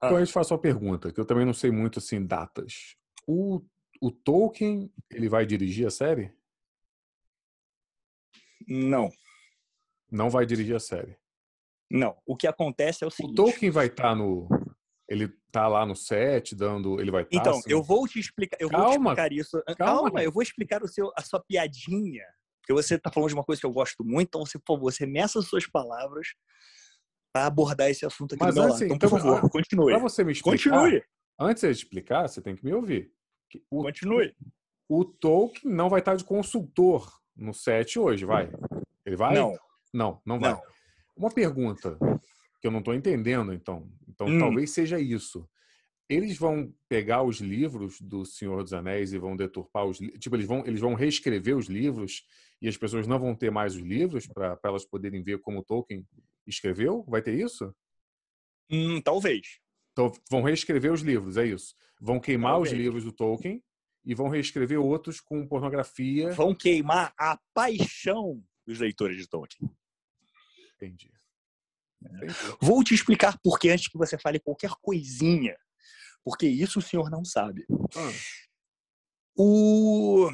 Ah. Então eu te faço uma pergunta, que eu também não sei muito assim datas. O, o Tolkien, ele vai dirigir a série? Não. Não vai dirigir a série. Não. O que acontece é o seguinte. O Tolkien vai estar tá no ele tá lá no set dando, ele vai estar tá, Então, assim... eu vou te explicar, eu calma, vou te explicar isso. Calma, calma, eu vou explicar o seu a sua piadinha, porque você tá falando de uma coisa que eu gosto muito, então você, por favor, você meça as suas palavras para abordar esse assunto aqui Mas do meu lado. Então, por então, favor, continue. Para você me explicar. Continue. Antes de explicar, você tem que me ouvir. O, continue. O Tolkien não vai estar de consultor no set hoje, vai? Ele vai? Não. Não, não vai. Não. Uma pergunta que eu não estou entendendo, então. Então, hum. talvez seja isso. Eles vão pegar os livros do Senhor dos Anéis e vão deturpar os tipo eles vão eles vão reescrever os livros e as pessoas não vão ter mais os livros para elas poderem ver como Tolkien escreveu? Vai ter isso? Hum, talvez. Então vão reescrever os livros, é isso. Vão queimar Talvez. os livros do Tolkien e vão reescrever outros com pornografia. Vão queimar a paixão dos leitores de Tolkien. Entendi. Entendi. Vou te explicar por que antes que você fale qualquer coisinha. Porque isso o senhor não sabe. Ah. O,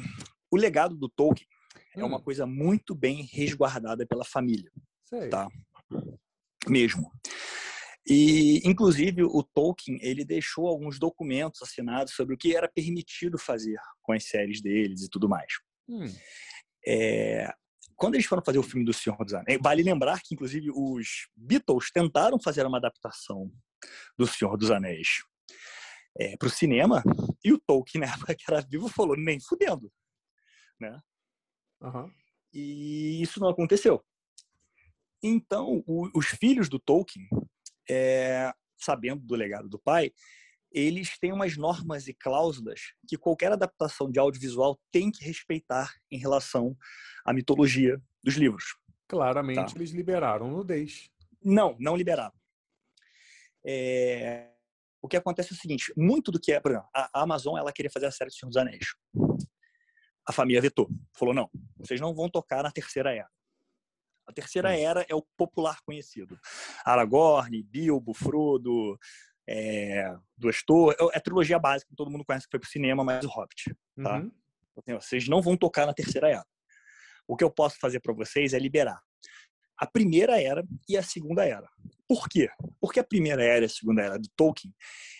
o legado do Tolkien hum. é uma hum. coisa muito bem resguardada pela família. Sei. Tá? Mesmo. E, inclusive, o Tolkien ele deixou alguns documentos assinados sobre o que era permitido fazer com as séries deles e tudo mais. Hum. É, quando eles foram fazer o filme do Senhor dos Anéis, vale lembrar que, inclusive, os Beatles tentaram fazer uma adaptação do Senhor dos Anéis é, para o cinema, e o Tolkien, na época que era vivo, falou: nem fudendo. Né? Uhum. E isso não aconteceu. Então, o, os filhos do Tolkien é, sabendo do legado do pai, eles têm umas normas e cláusulas que qualquer adaptação de audiovisual tem que respeitar em relação à mitologia dos livros. Claramente, tá? eles liberaram nudez. Não, não liberaram. É... O que acontece é o seguinte: muito do que é, por exemplo, a Amazon ela queria fazer a série do Senhor dos Anéis. A família vetou, falou: não, vocês não vão tocar na terceira era. A terceira era é o popular conhecido. Aragorn, Bilbo, Frodo, é, Duas Torres. É, é a trilogia básica que todo mundo conhece que foi pro cinema, mas o Hobbit. Tá? Uhum. Então, vocês não vão tocar na terceira era. O que eu posso fazer para vocês é liberar a primeira era e a segunda era. Por quê? Porque a primeira era e a segunda era do Tolkien,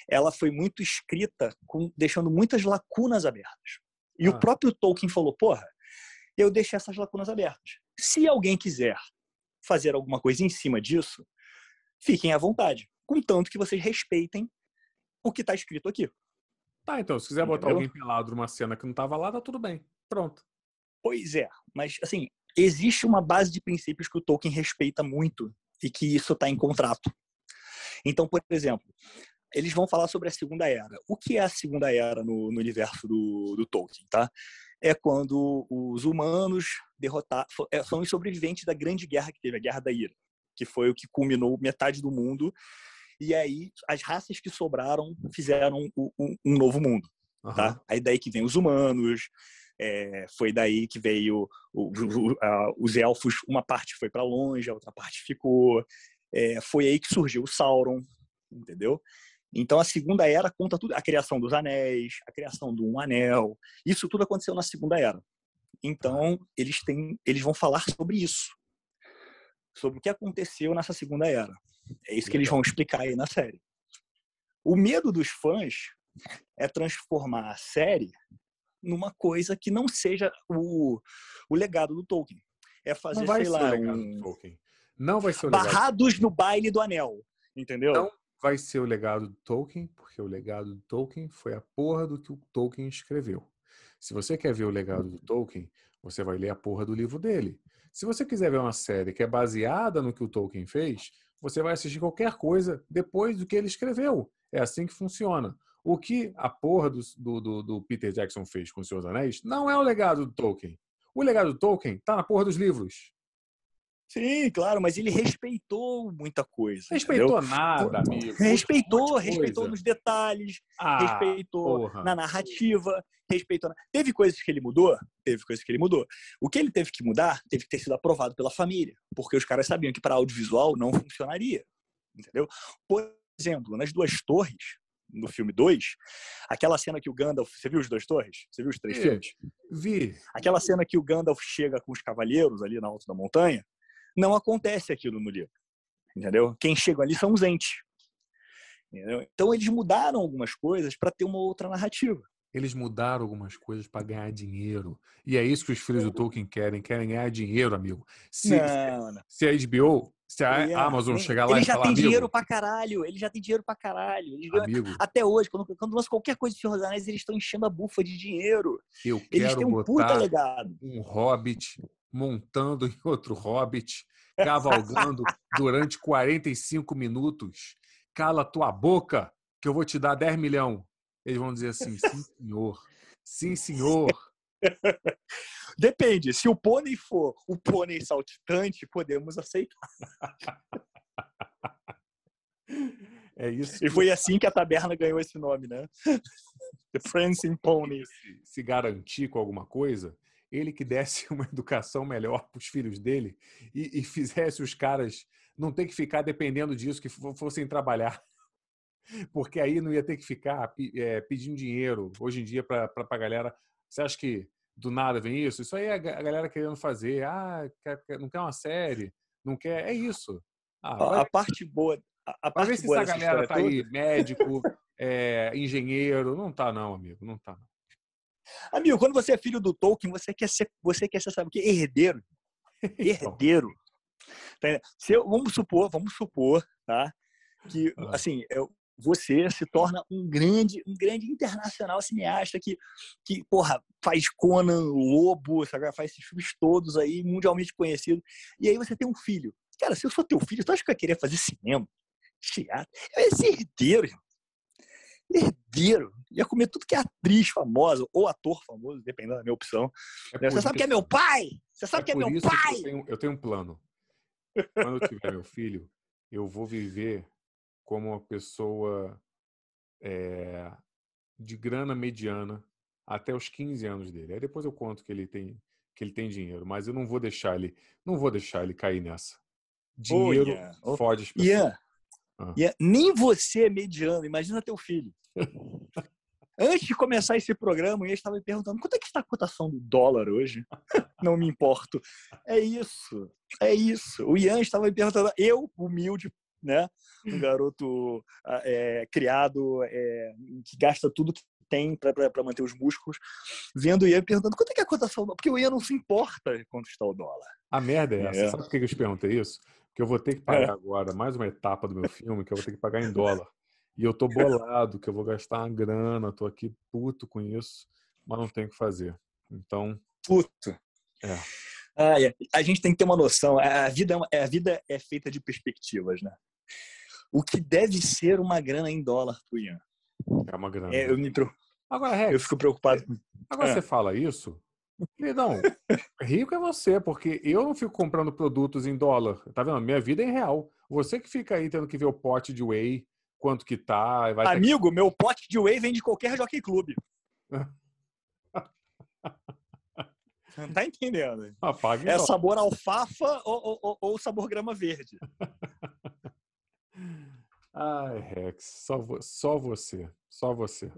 ela foi muito escrita com, deixando muitas lacunas abertas. E ah. o próprio Tolkien falou, porra, eu deixei essas lacunas abertas. Se alguém quiser fazer alguma coisa em cima disso, fiquem à vontade, contanto que vocês respeitem o que está escrito aqui. Tá, então, se quiser Entendeu? botar alguém pelado numa cena que não estava lá, tá tudo bem. Pronto. Pois é, mas assim, existe uma base de princípios que o Tolkien respeita muito e que isso está em contrato. Então, por exemplo, eles vão falar sobre a Segunda Era. O que é a Segunda Era no, no universo do, do Tolkien, tá? É quando os humanos derrotaram, é, são os sobreviventes da grande guerra que teve, a Guerra da Ira, que foi o que culminou metade do mundo. E aí as raças que sobraram fizeram um, um novo mundo, uhum. tá? Aí daí que vem os humanos, é, foi daí que veio o, o, a, os elfos, uma parte foi para longe, a outra parte ficou. É, foi aí que surgiu o Sauron, entendeu? Então a segunda era conta tudo, a criação dos anéis, a criação do um anel, isso tudo aconteceu na segunda era. Então eles têm, eles vão falar sobre isso, sobre o que aconteceu nessa segunda era. É isso que eles vão explicar aí na série. O medo dos fãs é transformar a série numa coisa que não seja o, o legado do Tolkien. É fazer, sei lá, um... Não vai ser o legado. Barrados no baile do anel, entendeu? Não vai ser o legado do Tolkien, porque o legado do Tolkien foi a porra do que o Tolkien escreveu. Se você quer ver o legado do Tolkien, você vai ler a porra do livro dele. Se você quiser ver uma série que é baseada no que o Tolkien fez, você vai assistir qualquer coisa depois do que ele escreveu. É assim que funciona. O que a porra do, do, do Peter Jackson fez com os seus anéis não é o legado do Tolkien. O legado do Tolkien está na porra dos livros. Sim, claro, mas ele respeitou muita coisa. Respeitou entendeu? nada, amigo. Respeitou, respeitou nos detalhes, ah, respeitou porra. na narrativa, respeitou. Na... Teve coisas que ele mudou? Teve coisas que ele mudou. O que ele teve que mudar teve que ter sido aprovado pela família, porque os caras sabiam que para audiovisual não funcionaria. Entendeu? Por exemplo, nas duas torres, no filme 2, aquela cena que o Gandalf. Você viu os dois torres? Você viu os três vi, filmes? Vi. Aquela cena que o Gandalf chega com os cavaleiros ali na alta da montanha não acontece aquilo no livro. Entendeu? Quem chega ali são os entes. Entendeu? Então eles mudaram algumas coisas para ter uma outra narrativa. Eles mudaram algumas coisas para ganhar dinheiro. E é isso que os filhos do Tolkien querem, querem ganhar dinheiro, amigo. Se, não, não. se a HBO, se a é, Amazon chegar lá ele e já falar, tem dinheiro para caralho, ele já tem dinheiro para caralho. Amigo, até hoje, quando, quando lança qualquer coisa de Senhor dos Anéis, eles estão enchendo a bufa de dinheiro. Eu eles têm um puta legado. um Hobbit montando em outro hobbit, cavalgando durante 45 minutos. Cala tua boca, que eu vou te dar 10 milhões. Eles vão dizer assim: sim, senhor. Sim, senhor. Depende. Se o pônei for o pônei saltitante, podemos aceitar. É isso. E foi assim que a taberna ganhou esse nome, né? The Prancing Pony. Se, se garantir com alguma coisa, ele que desse uma educação melhor para os filhos dele e, e, fizesse os caras não ter que ficar dependendo disso, que fossem trabalhar. Porque aí não ia ter que ficar é, pedindo dinheiro hoje em dia para a galera. Você acha que do nada vem isso? Isso aí é a galera querendo fazer. Ah, não quer uma série, não quer. É isso. Ah, a, parte boa. A, parte ver se essa galera tá toda. aí, médico, é, engenheiro. Não tá, não, amigo. Não tá. Amigo, quando você é filho do Tolkien, você quer ser, você quer ser, sabe o que? Herdeiro. Herdeiro. Então. Se eu, vamos supor, vamos supor, tá? Que, ah. assim, eu, você se torna um grande, um grande internacional cineasta que, que porra, faz Conan, Lobo, sabe? faz esses filmes todos aí, mundialmente conhecido. E aí você tem um filho. Cara, se eu sou teu filho, tu acha que eu ia querer fazer cinema? Teatro? Eu ia ser herdeiro, irmão. Herdeiro. Ia comer tudo que é atriz famosa ou ator famoso, dependendo da minha opção. É você sabe que é meu pai? Você sabe é que é meu pai? Eu tenho, eu tenho um plano. Quando eu tiver meu filho, eu vou viver como uma pessoa é, de grana mediana até os 15 anos dele. Aí depois eu conto que ele tem que ele tem dinheiro, mas eu não vou deixar ele, não vou deixar ele cair nessa. Dinheiro oh, yeah. fode as pessoas. Yeah. Ah. Yeah. Nem você é mediano, imagina teu filho. Antes de começar esse programa, eu estava me perguntando quanto é que está a cotação do dólar hoje? Não me importo. É isso, é isso. O Ian estava me perguntando, eu, humilde, né? Um hum. garoto ah, é, criado é, que gasta tudo que tem para manter os músculos, vendo o Ian perguntando quanto é que é a cotação, porque o Ian não se importa quanto está o dólar. A merda é essa. É. Sabe por que eu te perguntei isso? Que eu vou ter que pagar é. agora mais uma etapa do meu filme que eu vou ter que pagar em dólar. E eu tô bolado, que eu vou gastar uma grana, tô aqui puto com isso, mas não tenho o que fazer. Então. Puto. É. Ah, a gente tem que ter uma noção. A vida, é a vida é feita de perspectivas, né? O que deve ser uma grana em dólar pro Ian? É uma grana. É, eu, me, agora, Rex, eu fico preocupado. Agora é. você fala isso, não, rico é você, porque eu não fico comprando produtos em dólar. Tá vendo? Minha vida é em real. Você que fica aí tendo que ver o pote de whey, quanto que tá. Amigo, que... meu pote de whey vem de qualquer jockey club. não tá entendendo? Apague é sabor alfafa ou, ou, ou sabor grama verde. Ai, Rex, só, só você. Só você.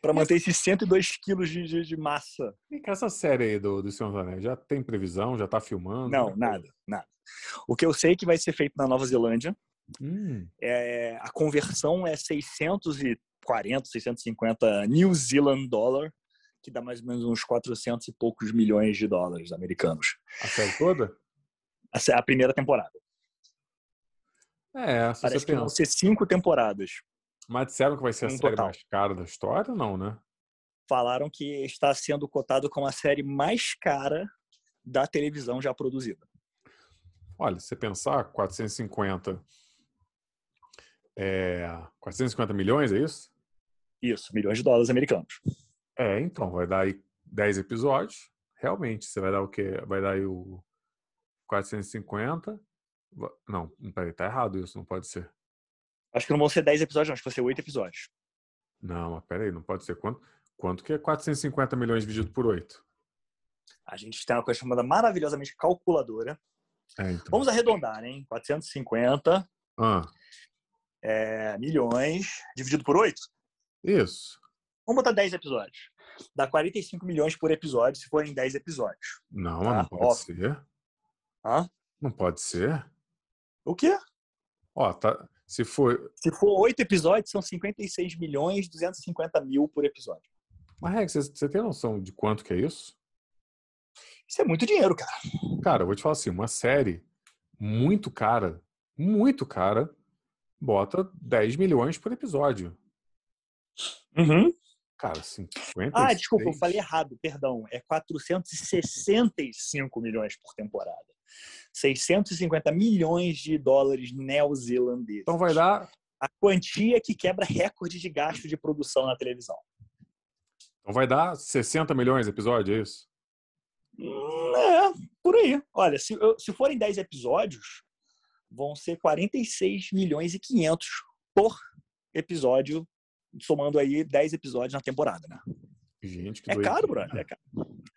para manter esses 102 quilos de, de, de, massa. E com essa série aí do, do Senhor dos Anéis, já tem previsão? Já tá filmando? Não, nada, nada. O que eu sei que vai ser feito na Nova Zelândia, hum. é, a conversão é 640, 650 New Zealand dollar, que dá mais ou menos uns 400 e poucos milhões de dólares americanos. A série toda? A, a primeira temporada. É, Parece que pensa. vão ser cinco temporadas. Mas disseram que vai ser a série total. mais cara da história, não, né? Falaram que está sendo cotado como a série mais cara da televisão já produzida. Olha, se você pensar, 450 é, 450 milhões, é isso? Isso, milhões de dólares americanos. É, então, vai dar aí 10 episódios. Realmente, você vai dar o quê? Vai dar aí o 450. Não, peraí, tá errado isso, não pode ser. Acho que não vão ser 10 episódios, não. Acho que vão ser 8 episódios. Não, mas peraí, não pode ser quanto? Quanto que é 450 milhões dividido por 8? A gente tem uma coisa chamada maravilhosamente calculadora. É, então. Vamos arredondar, hein? 450 ah. É, milhões dividido por 8? Isso. Vamos botar 10 episódios. Dá 45 milhões por episódio se forem 10 episódios. Não, tá? não pode ser. Hã? Não pode ser. O quê? Ó, tá. Se for. Se for oito episódios, são 56 milhões 250 mil por episódio. Mas, Rex, você tem noção de quanto que é isso? Isso é muito dinheiro, cara. Cara, eu vou te falar assim, uma série muito cara, muito cara, bota 10 milhões por episódio. Uhum. Cara, 50. Ah, desculpa, eu falei errado, perdão. É 465 milhões por temporada. 650 milhões de dólares neozelandeses. Então vai dar. A quantia que quebra recorde de gasto de produção na televisão. Então vai dar 60 milhões de episódio, é isso? É, por aí. Olha, se, se forem 10 episódios, vão ser 46 milhões e 500 por episódio, somando aí 10 episódios na temporada, né? Gente, que É doido. caro, brother. É caro.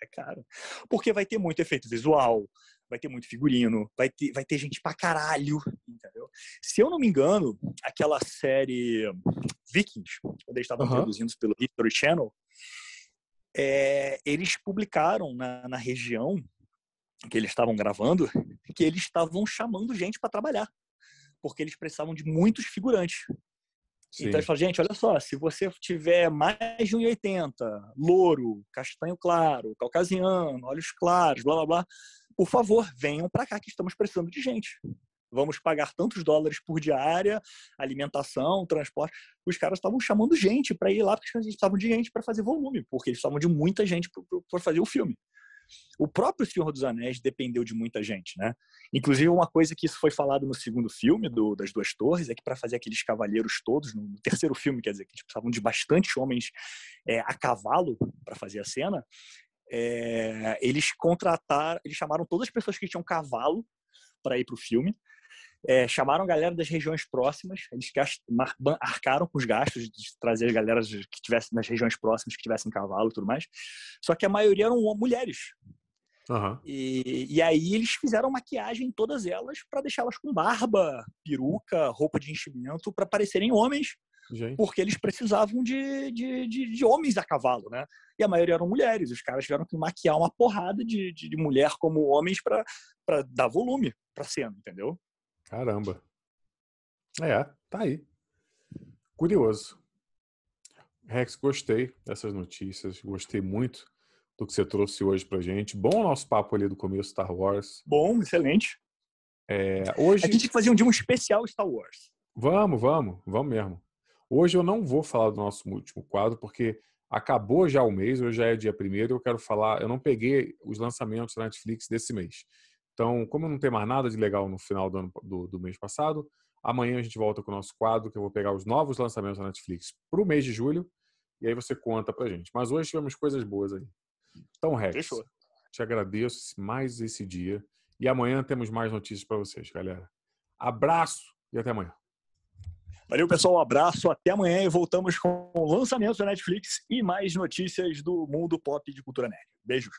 É caro. Porque vai ter muito efeito visual, vai ter muito figurino, vai ter, vai ter gente pra caralho, entendeu? Se eu não me engano, aquela série Vikings, quando eles estavam Aham. produzindo pelo History Channel, é, eles publicaram na, na região que eles estavam gravando que eles estavam chamando gente para trabalhar, porque eles precisavam de muitos figurantes. Sim. Então eles falam, gente, olha só, se você tiver mais de 1,80, louro, castanho claro, caucasiano, olhos claros, blá blá blá, por favor, venham para cá que estamos precisando de gente. Vamos pagar tantos dólares por diária, alimentação, transporte. Os caras estavam chamando gente para ir lá porque eles estavam de gente para fazer volume, porque eles estavam de muita gente para fazer o filme. O próprio Senhor dos Anéis dependeu de muita gente, né? Inclusive, uma coisa que isso foi falado no segundo filme do, das Duas Torres é que para fazer aqueles cavaleiros todos, no terceiro filme, quer dizer, que eles precisavam de bastante homens é, a cavalo para fazer a cena, é, eles contrataram, eles chamaram todas as pessoas que tinham cavalo para ir para o filme, é, chamaram a galera das regiões próximas, eles arcaram com os gastos de trazer as galeras que tivessem nas regiões próximas, que tivessem cavalo e tudo mais, só que a maioria eram mulheres. Aham. E, e aí eles fizeram maquiagem em todas elas para deixá-las com barba, peruca, roupa de enchimento para parecerem homens, Gente. porque eles precisavam de, de, de, de homens a cavalo, né? E a maioria eram mulheres. Os caras tiveram que maquiar uma porrada de, de, de mulher como homens para dar volume para cena, entendeu? Caramba. É, tá aí. Curioso. Rex, gostei dessas notícias. Gostei muito do que você trouxe hoje pra gente. Bom o nosso papo ali do começo Star Wars. Bom, excelente. É, hoje. A gente tem que fazer um dia um especial Star Wars. Vamos, vamos, vamos mesmo. Hoje eu não vou falar do nosso último quadro, porque acabou já o mês, hoje já é dia primeiro, eu quero falar, eu não peguei os lançamentos da Netflix desse mês. Então, como não tem mais nada de legal no final do, ano, do, do mês passado, amanhã a gente volta com o nosso quadro, que eu vou pegar os novos lançamentos da Netflix para o mês de julho, e aí você conta pra gente. Mas hoje tivemos coisas boas aí. Então, Rex, Fechou. te agradeço mais esse dia. E amanhã temos mais notícias para vocês, galera. Abraço e até amanhã. Valeu, pessoal. Um abraço. Até amanhã e voltamos com lançamentos da Netflix e mais notícias do mundo pop de cultura nerd. Beijos.